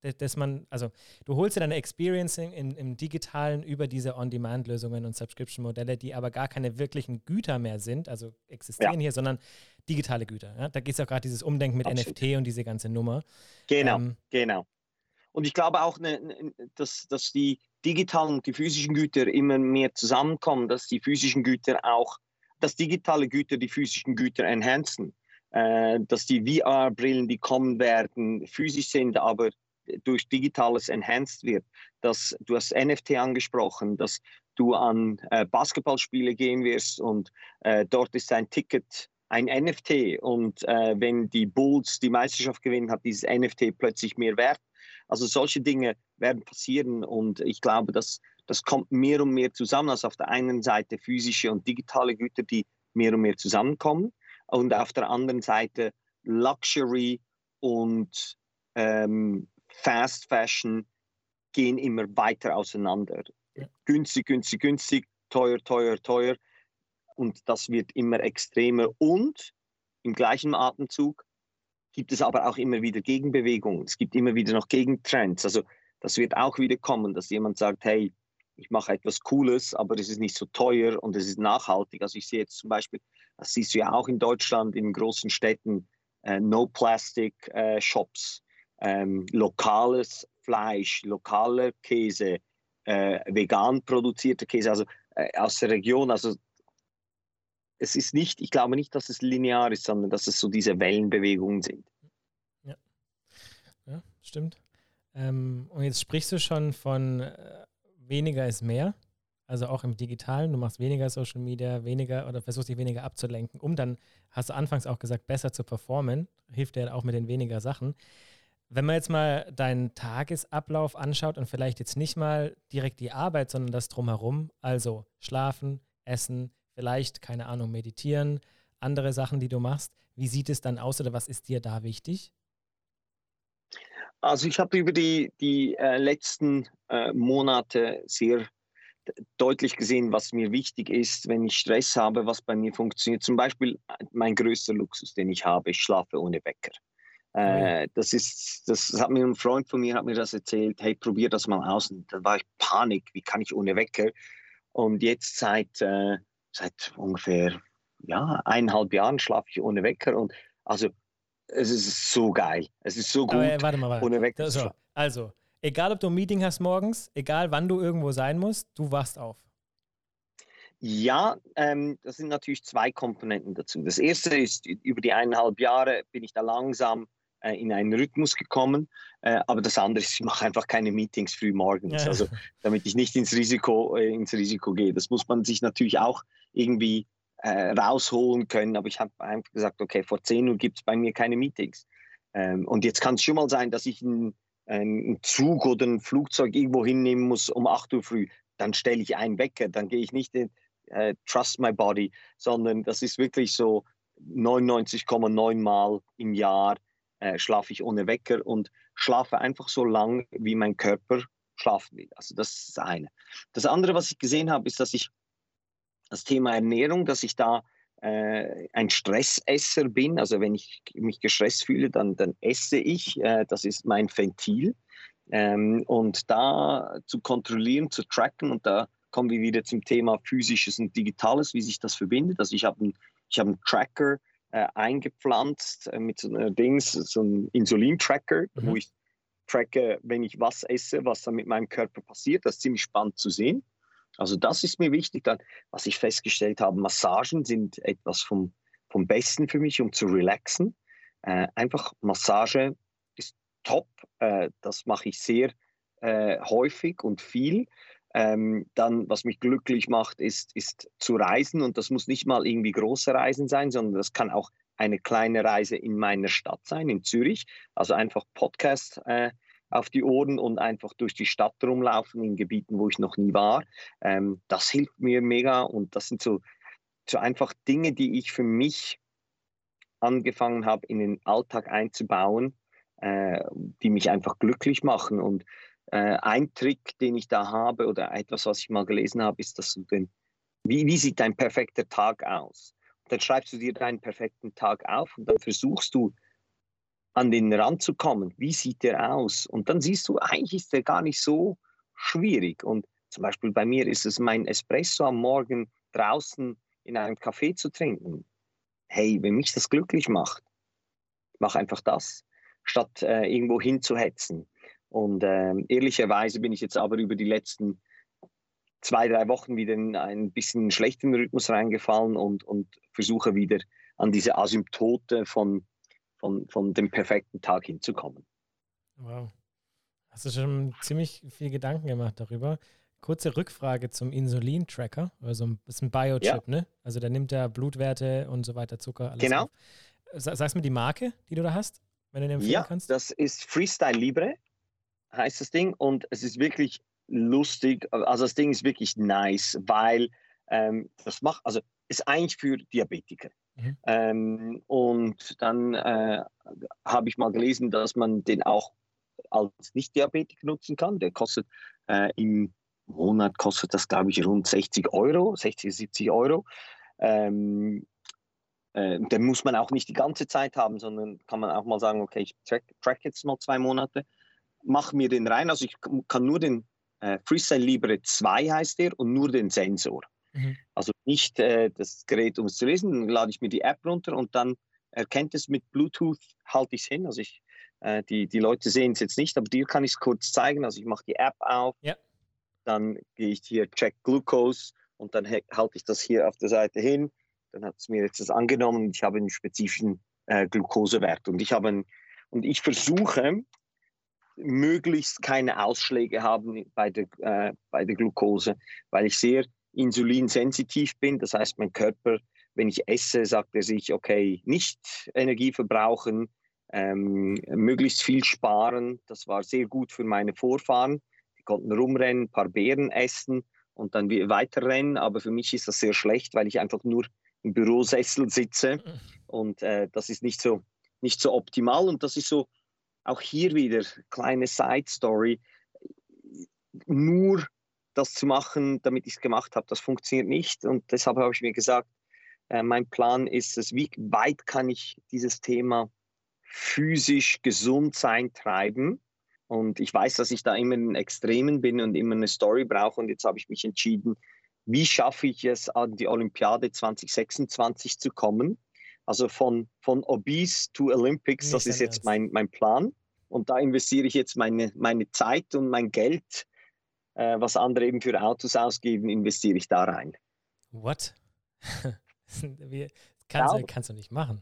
dass man, also du holst dir deine Experiencing in, im Digitalen über diese On-Demand-Lösungen und Subscription-Modelle, die aber gar keine wirklichen Güter mehr sind, also existieren ja. hier, sondern digitale Güter. Ja? Da geht es auch gerade dieses Umdenken mit Absolut. NFT und diese ganze Nummer. Genau, ähm, genau. Und ich glaube auch, ne, ne, dass, dass die digitalen und die physischen Güter immer mehr zusammenkommen, dass die physischen Güter auch, dass digitale Güter die physischen Güter enhancen. Äh, dass die VR-Brillen, die kommen werden, physisch sind, aber durch Digitales enhanced wird. Dass, du hast NFT angesprochen, dass du an äh, Basketballspiele gehen wirst und äh, dort ist ein Ticket ein NFT und äh, wenn die Bulls die Meisterschaft gewinnen, hat dieses NFT plötzlich mehr Wert. Also solche Dinge werden passieren und ich glaube, dass das kommt mehr und mehr zusammen. Also auf der einen Seite physische und digitale Güter, die mehr und mehr zusammenkommen und auf der anderen Seite Luxury und ähm, Fast Fashion gehen immer weiter auseinander. Ja. Günstig, günstig, günstig, teuer, teuer, teuer. Und das wird immer extremer. Und im gleichen Atemzug gibt es aber auch immer wieder Gegenbewegungen. Es gibt immer wieder noch Gegentrends. Also das wird auch wieder kommen, dass jemand sagt, hey, ich mache etwas Cooles, aber es ist nicht so teuer und es ist nachhaltig. Also ich sehe jetzt zum Beispiel, das siehst du ja auch in Deutschland, in großen Städten, äh, No-Plastic-Shops. Äh, ähm, lokales Fleisch, lokaler Käse, äh, vegan produzierter Käse, also äh, aus der Region. Also es ist nicht, ich glaube nicht, dass es linear ist, sondern dass es so diese Wellenbewegungen sind. Ja, ja stimmt. Ähm, und jetzt sprichst du schon von äh, weniger ist mehr. Also auch im Digitalen, du machst weniger Social Media, weniger oder versuchst dich weniger abzulenken, um dann, hast du anfangs auch gesagt, besser zu performen. Hilft dir auch mit den weniger Sachen. Wenn man jetzt mal deinen Tagesablauf anschaut und vielleicht jetzt nicht mal direkt die Arbeit, sondern das drumherum, also schlafen, essen, vielleicht, keine Ahnung, meditieren, andere Sachen, die du machst, wie sieht es dann aus oder was ist dir da wichtig? Also ich habe über die, die äh, letzten äh, Monate sehr deutlich gesehen, was mir wichtig ist, wenn ich Stress habe, was bei mir funktioniert. Zum Beispiel äh, mein größter Luxus, den ich habe, ich schlafe ohne Wecker. Äh, das ist, das hat mir ein Freund von mir hat mir das erzählt. Hey, probier das mal aus. Und da war ich Panik. Wie kann ich ohne Wecker? Und jetzt seit äh, seit ungefähr ja eineinhalb Jahren schlafe ich ohne Wecker und also es ist so geil. Es ist so gut. Aber, warte mal, warte. Ohne Wecker. So, also egal, ob du ein Meeting hast morgens, egal wann du irgendwo sein musst, du wachst auf. Ja, ähm, das sind natürlich zwei Komponenten dazu. Das erste ist, über die eineinhalb Jahre bin ich da langsam äh, in einen Rhythmus gekommen. Äh, aber das andere ist, ich mache einfach keine Meetings früh morgens, ja. also damit ich nicht ins Risiko, äh, ins Risiko gehe. Das muss man sich natürlich auch irgendwie äh, rausholen können. Aber ich habe einfach gesagt, okay, vor 10 Uhr gibt es bei mir keine Meetings. Ähm, und jetzt kann es schon mal sein, dass ich einen, einen Zug oder ein Flugzeug irgendwo hinnehmen muss um 8 Uhr früh. Dann stelle ich einen Wecker, dann gehe ich nicht in äh, Trust My Body, sondern das ist wirklich so 99,9 Mal im Jahr äh, schlafe ich ohne Wecker und schlafe einfach so lang, wie mein Körper schlafen will. Also das ist das eine. Das andere, was ich gesehen habe, ist, dass ich das Thema Ernährung, dass ich da äh, ein Stressesser bin. Also wenn ich mich gestresst fühle, dann, dann esse ich. Äh, das ist mein Ventil. Ähm, und da zu kontrollieren, zu tracken und da kommen wir wieder zum Thema physisches und digitales, wie sich das verbindet. Also ich habe einen, hab einen Tracker äh, eingepflanzt äh, mit so einem Dings, so einem Insulin-Tracker, mhm. wo ich tracke, wenn ich was esse, was dann mit meinem Körper passiert. Das ist ziemlich spannend zu sehen. Also das ist mir wichtig. Dann, was ich festgestellt habe, Massagen sind etwas vom, vom Besten für mich, um zu relaxen. Äh, einfach Massage ist top. Äh, das mache ich sehr äh, häufig und viel. Ähm, dann, was mich glücklich macht, ist, ist zu reisen. Und das muss nicht mal irgendwie große Reisen sein, sondern das kann auch eine kleine Reise in meiner Stadt sein, in Zürich. Also einfach Podcast äh, auf die Ohren und einfach durch die Stadt rumlaufen in Gebieten, wo ich noch nie war. Ähm, das hilft mir mega und das sind so, so einfach Dinge, die ich für mich angefangen habe, in den Alltag einzubauen, äh, die mich einfach glücklich machen. Und äh, ein Trick, den ich da habe oder etwas, was ich mal gelesen habe, ist, dass du den, wie, wie sieht dein perfekter Tag aus? Und dann schreibst du dir deinen perfekten Tag auf und dann versuchst du an den Rand zu kommen. Wie sieht der aus? Und dann siehst du, eigentlich ist der gar nicht so schwierig. Und zum Beispiel bei mir ist es mein Espresso am Morgen draußen in einem Café zu trinken. Hey, wenn mich das glücklich macht, mach einfach das, statt äh, irgendwo hinzuhetzen. Und äh, ehrlicherweise bin ich jetzt aber über die letzten zwei, drei Wochen wieder in einen bisschen schlechten Rhythmus reingefallen und, und versuche wieder an diese Asymptote von, von, von dem perfekten Tag hinzukommen. Wow. Hast du schon ziemlich viel Gedanken gemacht darüber? Kurze Rückfrage zum Insulin-Tracker. Also das ist ein Biochip, ja. ne? Also der nimmt ja Blutwerte und so weiter, Zucker, alles Genau. Auf. Sagst mir die Marke, die du da hast, wenn du den empfehlen ja, kannst? das ist Freestyle Libre heißt das Ding und es ist wirklich lustig. Also das Ding ist wirklich nice, weil ähm, das macht, also ist eigentlich für Diabetiker. Mhm. Ähm, und dann äh, habe ich mal gelesen, dass man den auch als Nicht-Diabetiker nutzen kann. Der kostet äh, im Monat kostet das, glaube ich, rund 60 Euro, 60, 70 Euro. Ähm, äh, den muss man auch nicht die ganze Zeit haben, sondern kann man auch mal sagen, okay, ich track, track jetzt mal zwei Monate mache mir den rein. Also ich kann nur den äh, Freestyle Libre 2 heißt der und nur den Sensor. Mhm. Also nicht äh, das Gerät, um es zu lesen, dann lade ich mir die App runter und dann erkennt es mit Bluetooth, halte ich es hin. Also ich, äh, die, die Leute sehen es jetzt nicht, aber dir kann ich es kurz zeigen. Also ich mache die App auf, ja. dann gehe ich hier Check Glucose und dann halte ich das hier auf der Seite hin. Dann hat es mir jetzt das angenommen und ich habe einen spezifischen äh, Glukosewert. Und ich habe einen, und ich versuche möglichst keine Ausschläge haben bei der, äh, bei der Glucose, weil ich sehr insulinsensitiv bin. Das heißt, mein Körper, wenn ich esse, sagt er sich, okay, nicht Energie verbrauchen, ähm, möglichst viel sparen. Das war sehr gut für meine Vorfahren. Die konnten rumrennen, ein paar Beeren essen und dann weiterrennen. Aber für mich ist das sehr schlecht, weil ich einfach nur im Bürosessel sitze und äh, das ist nicht so, nicht so optimal. Und das ist so auch hier wieder kleine Side Story. Nur das zu machen, damit ich es gemacht habe, das funktioniert nicht. Und deshalb habe ich mir gesagt, äh, mein Plan ist es, wie weit kann ich dieses Thema physisch gesund sein treiben. Und ich weiß, dass ich da immer in Extremen bin und immer eine Story brauche. Und jetzt habe ich mich entschieden, wie schaffe ich es, an die Olympiade 2026 zu kommen? Also von, von Obese to Olympics, das ist jetzt mein, mein Plan. Und da investiere ich jetzt meine, meine Zeit und mein Geld, äh, was andere eben für Autos ausgeben, investiere ich da rein. What? Wie, kannst, ja. du, kannst du nicht machen.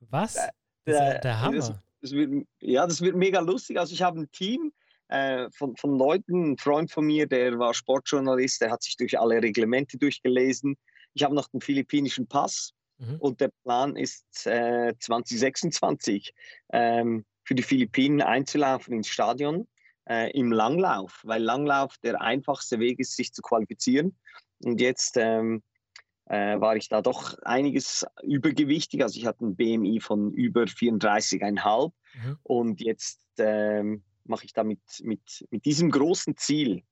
Was? Äh, der, der Hammer. Das, das wird, ja, das wird mega lustig. Also ich habe ein Team äh, von, von Leuten, ein Freund von mir, der war Sportjournalist, der hat sich durch alle Reglemente durchgelesen. Ich habe noch den philippinischen Pass mhm. und der Plan ist äh, 2026 ähm, für die Philippinen einzulaufen ins Stadion äh, im Langlauf, weil Langlauf der einfachste Weg ist, sich zu qualifizieren. Und jetzt ähm, äh, war ich da doch einiges übergewichtig. Also ich hatte ein BMI von über 34,5 mhm. und jetzt ähm, mache ich da mit, mit, mit diesem großen Ziel,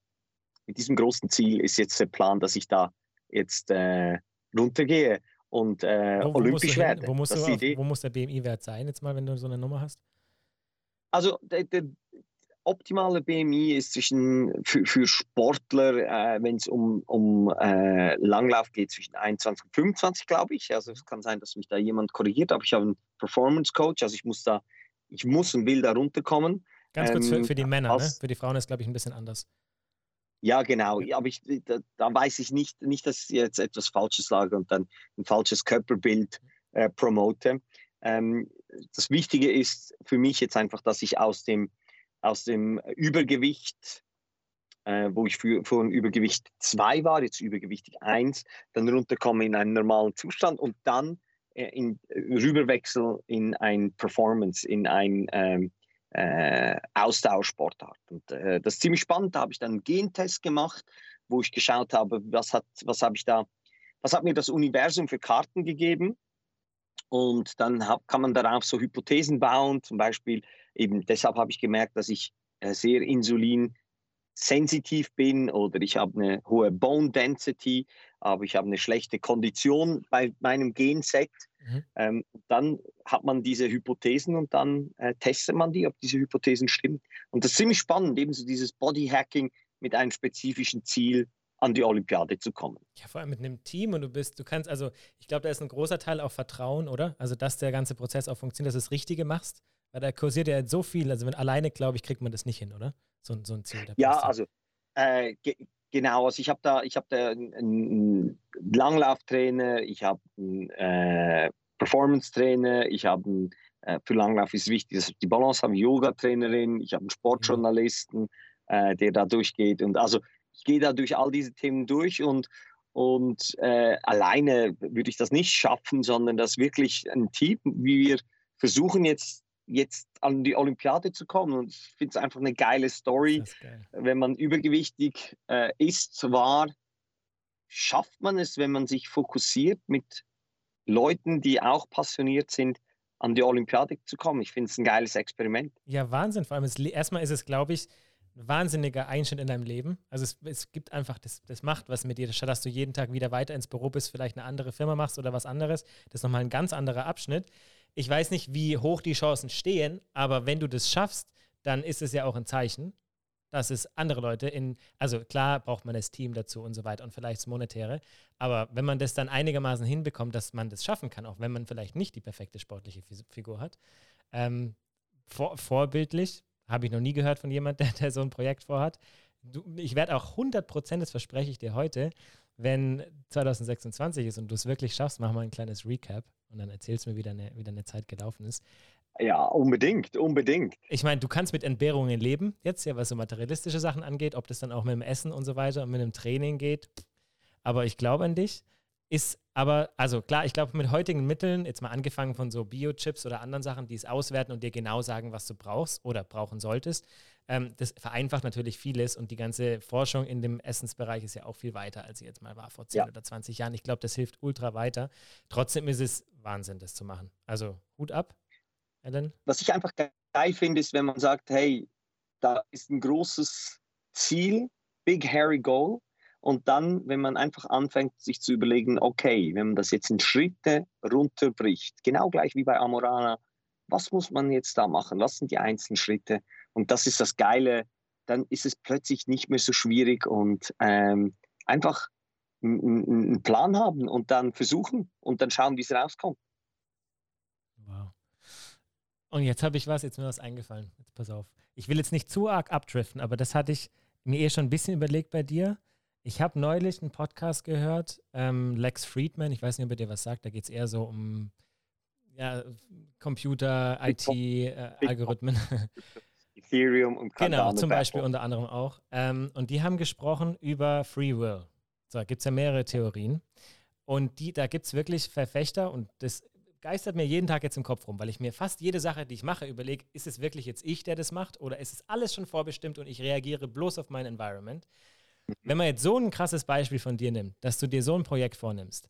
mit diesem großen Ziel ist jetzt der Plan, dass ich da jetzt äh, runtergehe und äh, wo, wo olympisch werde. Wo, muss der BMI-Wert sein, jetzt mal, wenn du so eine Nummer hast? Also der, der optimale BMI ist zwischen für, für Sportler, äh, wenn es um, um äh, Langlauf geht, zwischen 21 und 25, glaube ich. Also es kann sein, dass mich da jemand korrigiert, aber ich habe einen Performance Coach, also ich muss da, ich muss und will da runterkommen. Ganz kurz für, ähm, für die Männer, ne? für die Frauen ist, glaube ich, ein bisschen anders. Ja, genau. Aber ich, da, da, weiß ich nicht, nicht, dass ich jetzt etwas Falsches sage und dann ein falsches Körperbild äh, promote. Ähm, das Wichtige ist für mich jetzt einfach, dass ich aus dem, aus dem Übergewicht, äh, wo ich für, von Übergewicht 2 war, jetzt Übergewichtig 1, dann runterkomme in einen normalen Zustand und dann äh, in, rüberwechsel in ein Performance, in ein ähm, äh, Austauschsportart. Und äh, das ist ziemlich spannend. Da habe ich dann einen Gentest gemacht, wo ich geschaut habe, was hat, was habe ich da, was hat mir das Universum für Karten gegeben. Und dann hab, kann man darauf so Hypothesen bauen. Zum Beispiel eben deshalb habe ich gemerkt, dass ich äh, sehr insulinsensitiv bin oder ich habe eine hohe Bone Density, aber ich habe eine schlechte Kondition bei meinem Genset. Mhm. Ähm, dann hat man diese Hypothesen und dann äh, testet man die, ob diese Hypothesen stimmen. Und das ist ziemlich spannend, ebenso dieses Bodyhacking mit einem spezifischen Ziel an die Olympiade zu kommen. Ja, vor allem mit einem Team und du bist, du kannst, also ich glaube, da ist ein großer Teil auch Vertrauen, oder? Also, dass der ganze Prozess auch funktioniert, dass du das Richtige machst. Weil da kursiert ja jetzt so viel, also wenn alleine, glaube ich, kriegt man das nicht hin, oder? So, so ein Ziel. Ja, also äh, Genau, also ich habe da, ich habe da einen Langlauftrainer, ich habe einen äh, Performance-Trainer, ich habe äh, für Langlauf ist wichtig, dass die Balance habe, Yoga-Trainerin, ich habe einen mhm. Sportjournalisten, äh, der da durchgeht und also ich gehe da durch all diese Themen durch und und äh, alleine würde ich das nicht schaffen, sondern das wirklich ein Team, wie wir versuchen jetzt jetzt an die Olympiade zu kommen. Und ich finde es einfach eine geile Story. Geil. Wenn man übergewichtig äh, ist, war, schafft man es, wenn man sich fokussiert mit Leuten, die auch passioniert sind, an die Olympiade zu kommen. Ich finde es ein geiles Experiment. Ja, Wahnsinn. Vor allem, es, erstmal ist es, glaube ich, wahnsinniger Einschnitt in deinem Leben. Also es, es gibt einfach, das, das macht was mit dir. Statt dass du jeden Tag wieder weiter ins Büro bist, vielleicht eine andere Firma machst oder was anderes. Das ist nochmal ein ganz anderer Abschnitt ich weiß nicht, wie hoch die Chancen stehen, aber wenn du das schaffst, dann ist es ja auch ein Zeichen, dass es andere Leute in, also klar braucht man das Team dazu und so weiter und vielleicht das Monetäre, aber wenn man das dann einigermaßen hinbekommt, dass man das schaffen kann, auch wenn man vielleicht nicht die perfekte sportliche Figur hat, ähm, vor, vorbildlich, habe ich noch nie gehört von jemandem, der, der so ein Projekt vorhat. Du, ich werde auch 100 Prozent, das verspreche ich dir heute, wenn 2026 ist und du es wirklich schaffst, machen wir ein kleines Recap und dann erzählst du mir, wie deine, wie deine Zeit gelaufen ist. Ja, unbedingt, unbedingt. Ich meine, du kannst mit Entbehrungen leben, jetzt ja, was so materialistische Sachen angeht, ob das dann auch mit dem Essen und so weiter und mit dem Training geht. Aber ich glaube an dich. Ist aber, also klar, ich glaube, mit heutigen Mitteln, jetzt mal angefangen von so Biochips oder anderen Sachen, die es auswerten und dir genau sagen, was du brauchst oder brauchen solltest, ähm, das vereinfacht natürlich vieles und die ganze Forschung in dem Essensbereich ist ja auch viel weiter, als sie jetzt mal war vor 10 ja. oder 20 Jahren. Ich glaube, das hilft ultra weiter. Trotzdem ist es Wahnsinn, das zu machen. Also Hut ab, Ellen. Was ich einfach geil finde, ist, wenn man sagt, hey, da ist ein großes Ziel, Big Hairy Goal. Und dann, wenn man einfach anfängt, sich zu überlegen, okay, wenn man das jetzt in Schritte runterbricht, genau gleich wie bei Amorana, was muss man jetzt da machen? Was sind die einzelnen Schritte? Und das ist das Geile. Dann ist es plötzlich nicht mehr so schwierig und ähm, einfach einen Plan haben und dann versuchen und dann schauen, wie es rauskommt. Wow. Und jetzt habe ich was, jetzt mir was eingefallen. Jetzt pass auf. Ich will jetzt nicht zu arg abdriften, aber das hatte ich mir eh schon ein bisschen überlegt bei dir. Ich habe neulich einen Podcast gehört, ähm, Lex Friedman, ich weiß nicht, ob er dir was sagt, da geht es eher so um ja, Computer, IT, äh, Algorithmen. Ethereum und Cardano. Genau, zum Beispiel unter anderem auch. Ähm, und die haben gesprochen über Free Will. So, da gibt es ja mehrere Theorien. Und die, da gibt es wirklich Verfechter und das geistert mir jeden Tag jetzt im Kopf rum, weil ich mir fast jede Sache, die ich mache, überlege, ist es wirklich jetzt ich, der das macht oder ist es alles schon vorbestimmt und ich reagiere bloß auf mein Environment? Wenn man jetzt so ein krasses Beispiel von dir nimmt, dass du dir so ein Projekt vornimmst,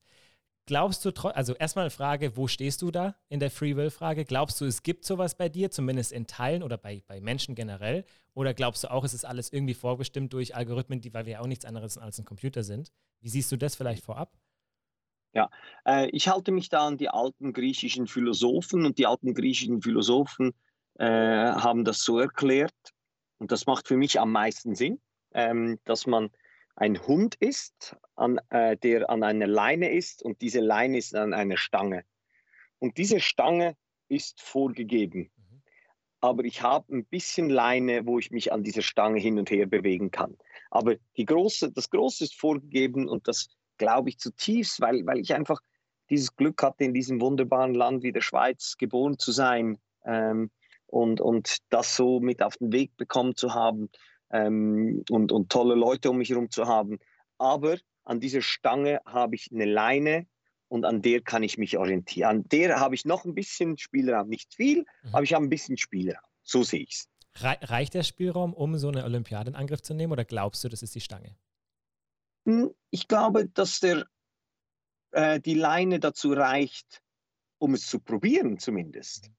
glaubst du, also erstmal Frage, wo stehst du da in der Free Will-Frage? Glaubst du, es gibt sowas bei dir, zumindest in Teilen oder bei, bei Menschen generell? Oder glaubst du auch, es ist alles irgendwie vorbestimmt durch Algorithmen, die, weil wir ja auch nichts anderes als ein Computer sind? Wie siehst du das vielleicht vorab? Ja, äh, ich halte mich da an die alten griechischen Philosophen und die alten griechischen Philosophen äh, haben das so erklärt und das macht für mich am meisten Sinn, ähm, dass man ein Hund ist, an, äh, der an einer Leine ist und diese Leine ist an einer Stange. Und diese Stange ist vorgegeben. Mhm. Aber ich habe ein bisschen Leine, wo ich mich an dieser Stange hin und her bewegen kann. Aber die große, das Große ist vorgegeben und das glaube ich zutiefst, weil, weil ich einfach dieses Glück hatte, in diesem wunderbaren Land wie der Schweiz geboren zu sein ähm, und, und das so mit auf den Weg bekommen zu haben ähm, und, und tolle Leute um mich herum zu haben. Aber an dieser Stange habe ich eine Leine und an der kann ich mich orientieren. An der habe ich noch ein bisschen Spielraum. Nicht viel, mhm. aber ich habe ein bisschen Spielraum. So sehe ich es. Reicht der Spielraum, um so eine Olympiade in Angriff zu nehmen oder glaubst du, das ist die Stange? Hm, ich glaube, dass der, äh, die Leine dazu reicht, um es zu probieren zumindest. Mhm.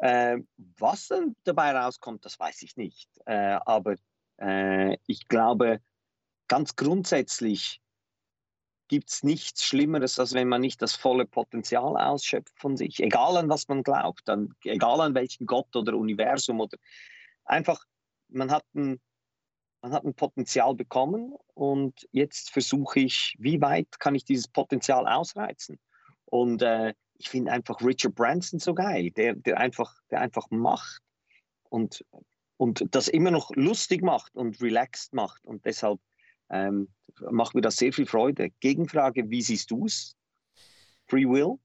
Äh, was dann dabei rauskommt, das weiß ich nicht. Äh, aber ich glaube, ganz grundsätzlich gibt es nichts Schlimmeres, als wenn man nicht das volle Potenzial ausschöpft von sich, egal an was man glaubt, an, egal an welchen Gott oder Universum oder einfach, man hat ein, man hat ein Potenzial bekommen und jetzt versuche ich, wie weit kann ich dieses Potenzial ausreizen? Und äh, ich finde einfach Richard Branson so geil, der, der, einfach, der einfach macht und und das immer noch lustig macht und relaxed macht. Und deshalb ähm, macht mir das sehr viel Freude. Gegenfrage, wie siehst du es? Free Will?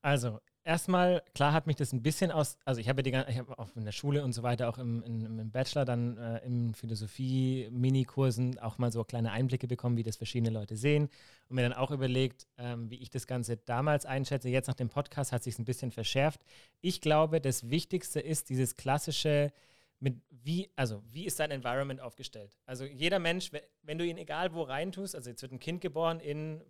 Also, erstmal, klar hat mich das ein bisschen aus, also ich habe die habe auch in der Schule und so weiter, auch im, im, im Bachelor, dann äh, im Philosophie-Minikursen auch mal so kleine Einblicke bekommen, wie das verschiedene Leute sehen und mir dann auch überlegt, ähm, wie ich das Ganze damals einschätze. Jetzt nach dem Podcast hat sich es ein bisschen verschärft. Ich glaube, das Wichtigste ist dieses klassische, mit wie, also wie ist dein Environment aufgestellt? Also jeder Mensch, wenn du ihn egal wo reintust, also jetzt wird ein Kind geboren in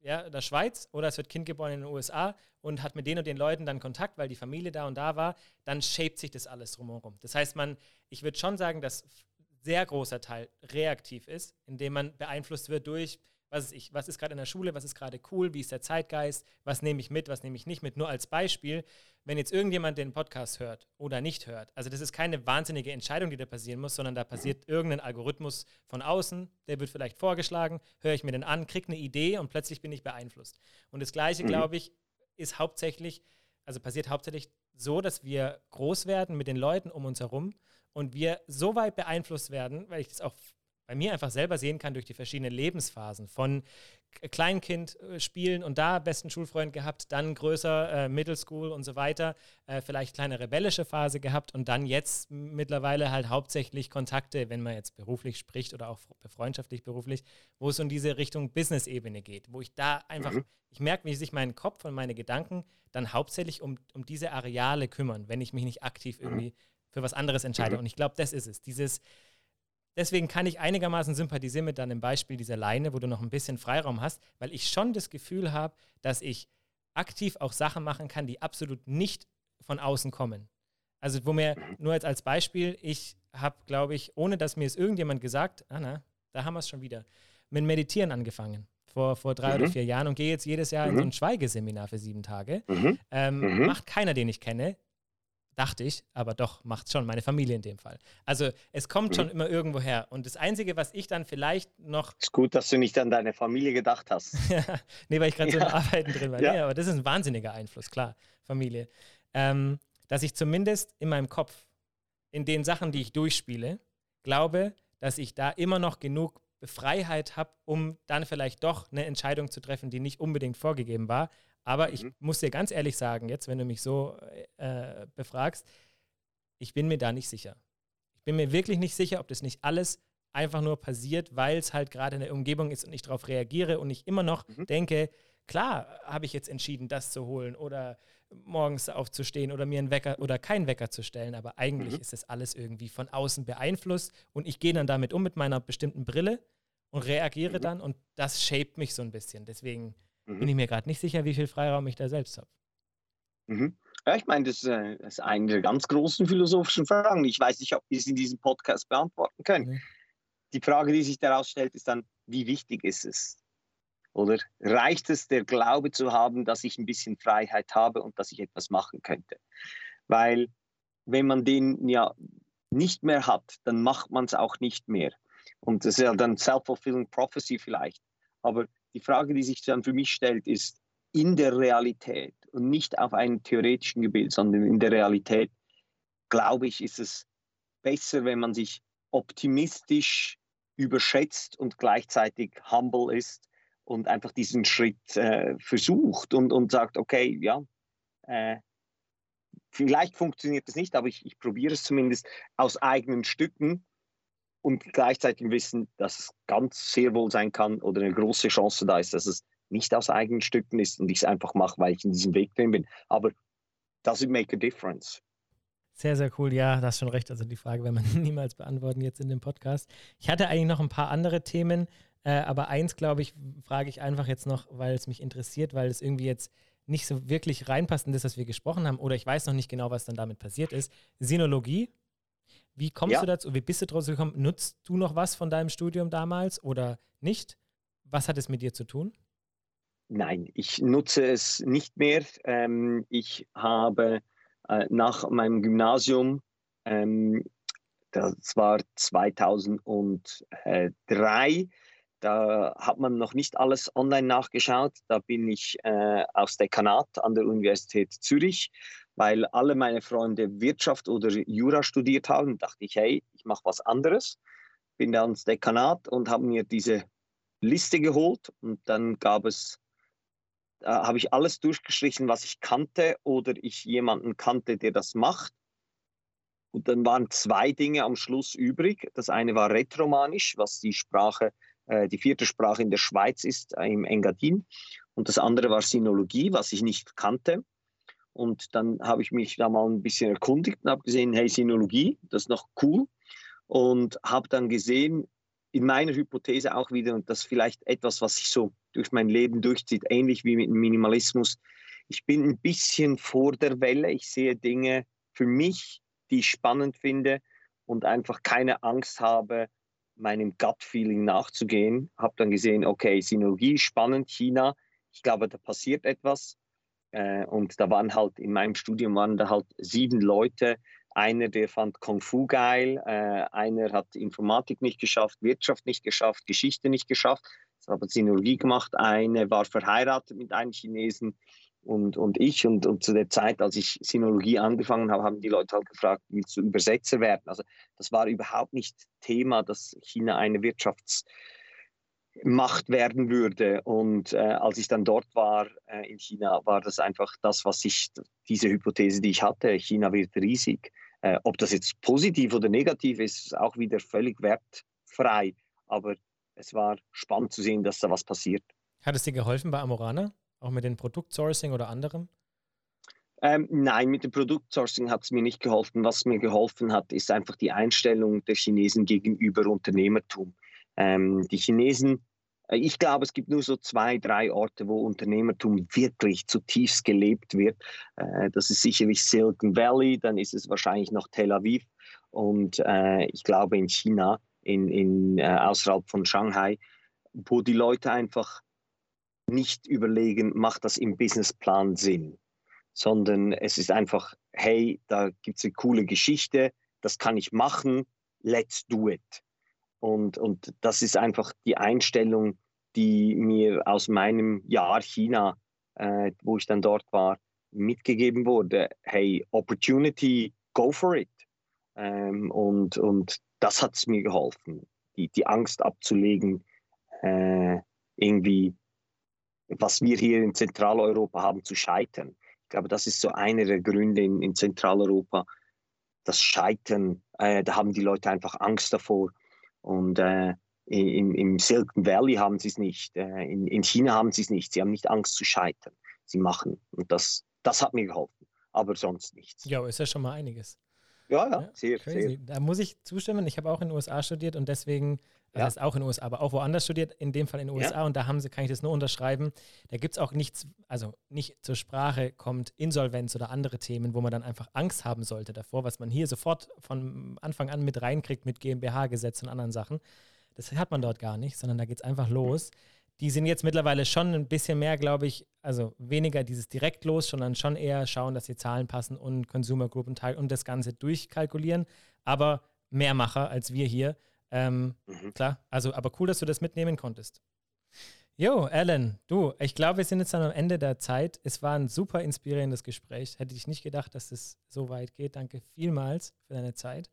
ja, der Schweiz oder es wird Kind geboren in den USA und hat mit den und den Leuten dann Kontakt, weil die Familie da und da war, dann shaped sich das alles drumherum. Das heißt, man, ich würde schon sagen, dass sehr großer Teil reaktiv ist, indem man beeinflusst wird durch was ist ich, was ist gerade in der Schule, was ist gerade cool, wie ist der Zeitgeist, was nehme ich mit, was nehme ich nicht mit. Nur als Beispiel, wenn jetzt irgendjemand den Podcast hört oder nicht hört, also das ist keine wahnsinnige Entscheidung, die da passieren muss, sondern da passiert irgendein Algorithmus von außen, der wird vielleicht vorgeschlagen, höre ich mir den an, kriege eine Idee und plötzlich bin ich beeinflusst. Und das Gleiche, mhm. glaube ich, ist hauptsächlich, also passiert hauptsächlich so, dass wir groß werden mit den Leuten um uns herum und wir so weit beeinflusst werden, weil ich das auch bei mir einfach selber sehen kann durch die verschiedenen Lebensphasen von Kleinkind äh, spielen und da besten Schulfreund gehabt, dann größer äh, Middle School und so weiter, äh, vielleicht kleine rebellische Phase gehabt und dann jetzt mittlerweile halt hauptsächlich Kontakte, wenn man jetzt beruflich spricht oder auch freundschaftlich beruflich, wo es in diese Richtung Business-Ebene geht, wo ich da einfach, mhm. ich merke, wie sich mein Kopf und meine Gedanken dann hauptsächlich um, um diese Areale kümmern, wenn ich mich nicht aktiv mhm. irgendwie für was anderes entscheide. Mhm. Und ich glaube, das ist es. Dieses, Deswegen kann ich einigermaßen sympathisieren mit deinem Beispiel dieser Leine, wo du noch ein bisschen Freiraum hast, weil ich schon das Gefühl habe, dass ich aktiv auch Sachen machen kann, die absolut nicht von außen kommen. Also wo mir nur jetzt als Beispiel, ich habe, glaube ich, ohne dass mir es irgendjemand gesagt, Anna, da haben wir es schon wieder, mit Meditieren angefangen vor, vor drei mhm. oder vier Jahren und gehe jetzt jedes Jahr mhm. in so ein Schweigeseminar für sieben Tage. Mhm. Ähm, mhm. macht keiner, den ich kenne. Dachte ich, aber doch, macht schon, meine Familie in dem Fall. Also es kommt mhm. schon immer irgendwo her. Und das Einzige, was ich dann vielleicht noch. Ist gut, dass du nicht an deine Familie gedacht hast. nee, weil ich gerade ja. so im Arbeiten drin war. Ja. Nee, aber das ist ein wahnsinniger Einfluss, klar, Familie. Ähm, dass ich zumindest in meinem Kopf, in den Sachen, die ich durchspiele, glaube, dass ich da immer noch genug Freiheit habe, um dann vielleicht doch eine Entscheidung zu treffen, die nicht unbedingt vorgegeben war, Aber mhm. ich muss dir ganz ehrlich sagen, jetzt, wenn du mich so äh, befragst, ich bin mir da nicht sicher. Ich bin mir wirklich nicht sicher, ob das nicht alles einfach nur passiert, weil es halt gerade in der Umgebung ist und ich darauf reagiere und ich immer noch mhm. denke, klar habe ich jetzt entschieden, das zu holen oder morgens aufzustehen oder mir einen Wecker oder keinen Wecker zu stellen, aber eigentlich mhm. ist das alles irgendwie von außen beeinflusst und ich gehe dann damit um mit meiner bestimmten Brille und reagiere mhm. dann und das shaped mich so ein bisschen. Deswegen mhm. bin ich mir gerade nicht sicher, wie viel Freiraum ich da selbst habe. Mhm. Ja, ich meine, das, äh, das, ist eine der ganz großen philosophischen Fragen. Ich weiß nicht, ob wir sie in diesem Podcast beantworten können. Die Frage, die sich daraus stellt, ist dann, wie wichtig ist es? Oder reicht es, der Glaube zu haben, dass ich ein bisschen Freiheit habe und dass ich etwas machen könnte? Weil wenn man den ja nicht mehr hat, dann macht man es auch nicht mehr. Und das ist ja dann self-fulfilling prophecy vielleicht. Aber die Frage, die sich dann für mich stellt, ist in der Realität und nicht auf einem theoretischen Gebild, sondern in der Realität, glaube ich, ist es besser, wenn man sich optimistisch überschätzt und gleichzeitig humble ist und einfach diesen Schritt äh, versucht und, und sagt, okay, ja, äh, vielleicht funktioniert es nicht, aber ich, ich probiere es zumindest aus eigenen Stücken und gleichzeitig wissen, dass es ganz sehr wohl sein kann oder eine große Chance da ist, dass es nicht aus eigenen Stücken ist und ich es einfach mache, weil ich in diesem Weg drin bin. Aber does it make a difference? Sehr, sehr cool. Ja, das hast schon recht. Also die Frage werden wir niemals beantworten jetzt in dem Podcast. Ich hatte eigentlich noch ein paar andere Themen, äh, aber eins, glaube ich, frage ich einfach jetzt noch, weil es mich interessiert, weil es irgendwie jetzt nicht so wirklich reinpasst in das, was wir gesprochen haben, oder ich weiß noch nicht genau, was dann damit passiert ist. Sinologie. Wie kommst ja. du dazu? Wie bist du draus gekommen? Nutzt du noch was von deinem Studium damals oder nicht? Was hat es mit dir zu tun? Nein, ich nutze es nicht mehr. Ähm, ich habe äh, nach meinem Gymnasium ähm, das war 2003. Da hat man noch nicht alles online nachgeschaut. Da bin ich äh, aufs Dekanat an der Universität Zürich, weil alle meine Freunde Wirtschaft oder Jura studiert haben. Da dachte ich, hey, ich mache was anderes. Bin da ans Dekanat und habe mir diese Liste geholt und dann gab es da habe ich alles durchgestrichen, was ich kannte oder ich jemanden kannte, der das macht. Und dann waren zwei Dinge am Schluss übrig. Das eine war Retromanisch, was die Sprache äh, die vierte Sprache in der Schweiz ist, äh, im Engadin. Und das andere war Sinologie, was ich nicht kannte. Und dann habe ich mich da mal ein bisschen erkundigt und habe gesehen, hey, Sinologie, das ist noch cool. Und habe dann gesehen, in meiner Hypothese auch wieder, und das ist vielleicht etwas, was sich so durch mein Leben durchzieht, ähnlich wie mit dem Minimalismus. Ich bin ein bisschen vor der Welle. Ich sehe Dinge für mich, die ich spannend finde und einfach keine Angst habe, meinem Gut-Feeling nachzugehen. Habe dann gesehen, okay, Synologie, spannend, China. Ich glaube, da passiert etwas. Äh, und da waren halt in meinem Studium waren da halt sieben Leute. Einer, der fand Kung Fu geil, äh, einer hat Informatik nicht geschafft, Wirtschaft nicht geschafft, Geschichte nicht geschafft. Hat Synologie gemacht. Eine war verheiratet mit einem Chinesen und, und ich. Und, und zu der Zeit, als ich Sinologie angefangen habe, haben die Leute halt gefragt, willst du Übersetzer werden? Also das war überhaupt nicht Thema, dass China eine Wirtschaftsmacht werden würde. Und äh, als ich dann dort war äh, in China, war das einfach das, was ich, diese Hypothese, die ich hatte, China wird riesig. Äh, ob das jetzt positiv oder negativ ist, ist auch wieder völlig wertfrei. Aber es war spannend zu sehen, dass da was passiert. Hat es dir geholfen bei Amorana? Auch mit dem Produktsourcing oder anderem? Ähm, nein, mit dem Produktsourcing hat es mir nicht geholfen. Was mir geholfen hat, ist einfach die Einstellung der Chinesen gegenüber Unternehmertum. Ähm, die Chinesen, äh, ich glaube, es gibt nur so zwei, drei Orte, wo Unternehmertum wirklich zutiefst gelebt wird. Äh, das ist sicherlich Silicon Valley, dann ist es wahrscheinlich noch Tel Aviv und äh, ich glaube in China, in, in, äh, außerhalb von Shanghai, wo die Leute einfach nicht überlegen, macht das im Businessplan Sinn, sondern es ist einfach, hey, da gibt es eine coole Geschichte, das kann ich machen, let's do it. Und, und das ist einfach die Einstellung, die mir aus meinem Jahr China, äh, wo ich dann dort war, mitgegeben wurde. Hey, Opportunity, go for it. Ähm, und, und das hat es mir geholfen, die, die Angst abzulegen, äh, irgendwie was wir hier in Zentraleuropa haben, zu scheitern. Ich glaube, das ist so einer der Gründe in, in Zentraleuropa, das Scheitern. Äh, da haben die Leute einfach Angst davor. Und äh, im, im Silicon Valley haben sie es nicht. Äh, in, in China haben sie es nicht. Sie haben nicht Angst zu scheitern. Sie machen. Und das, das hat mir geholfen. Aber sonst nichts. Ja, ist ja schon mal einiges. Ja, ja, sehr, sehr. Da muss ich zustimmen. Ich habe auch in den USA studiert und deswegen ja. Das ist auch in den USA, aber auch woanders studiert, in dem Fall in den USA. Ja. Und da haben sie, kann ich das nur unterschreiben. Da gibt es auch nichts, also nicht zur Sprache kommt Insolvenz oder andere Themen, wo man dann einfach Angst haben sollte davor, was man hier sofort von Anfang an mit reinkriegt mit GmbH-Gesetz und anderen Sachen. Das hat man dort gar nicht, sondern da geht es einfach los. Die sind jetzt mittlerweile schon ein bisschen mehr, glaube ich, also weniger dieses direkt los, sondern schon eher schauen, dass die Zahlen passen und Consumer Group und, und das Ganze durchkalkulieren. Aber mehr Macher als wir hier. Ähm, mhm. Klar, also aber cool, dass du das mitnehmen konntest. Jo, Alan, du, ich glaube, wir sind jetzt dann am Ende der Zeit. Es war ein super inspirierendes Gespräch. Hätte ich nicht gedacht, dass es so weit geht. Danke vielmals für deine Zeit.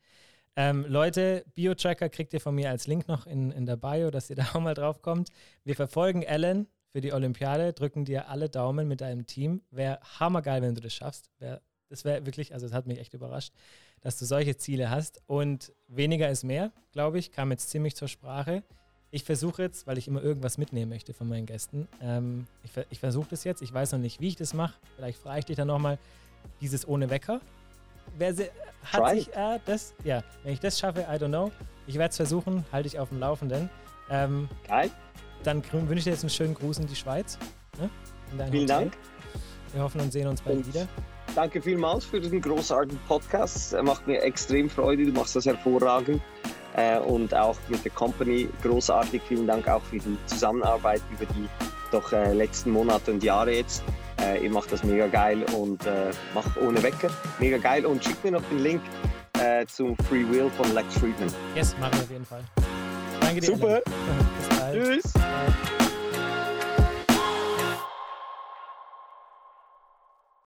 Ähm, Leute, BioTracker kriegt ihr von mir als Link noch in, in der Bio, dass ihr da auch mal drauf kommt. Wir verfolgen Alan für die Olympiade, drücken dir alle Daumen mit deinem Team. Wäre hammergeil, wenn du das schaffst. Wär, das wäre wirklich, also es hat mich echt überrascht dass du solche Ziele hast. Und weniger ist mehr, glaube ich, kam jetzt ziemlich zur Sprache. Ich versuche jetzt, weil ich immer irgendwas mitnehmen möchte von meinen Gästen, ähm, ich, ich versuche das jetzt. Ich weiß noch nicht, wie ich das mache. Vielleicht frage ich dich dann nochmal, dieses ohne Wecker. Wer hat Try. sich äh, das, ja, wenn ich das schaffe, I don't know. Ich werde es versuchen, halte ich auf dem Laufenden. Ähm, Geil. Dann wünsche ich dir jetzt einen schönen Gruß in die Schweiz. Ne? In Vielen Hotel. Dank. Wir hoffen und sehen uns bald Und wieder. Danke vielmals für diesen großartigen Podcast. Er macht mir extrem Freude. Du machst das hervorragend. Äh, und auch mit der Company großartig. Vielen Dank auch für die Zusammenarbeit über die doch äh, letzten Monate und Jahre jetzt. Äh, ihr macht das mega geil und macht ohne Wecker. Mega geil. Und schickt mir noch den Link zum Free Will von Lex Friedman. Yes, machen wir auf jeden Fall. Danke dir. Super. Bis bald. Tschüss. Bye.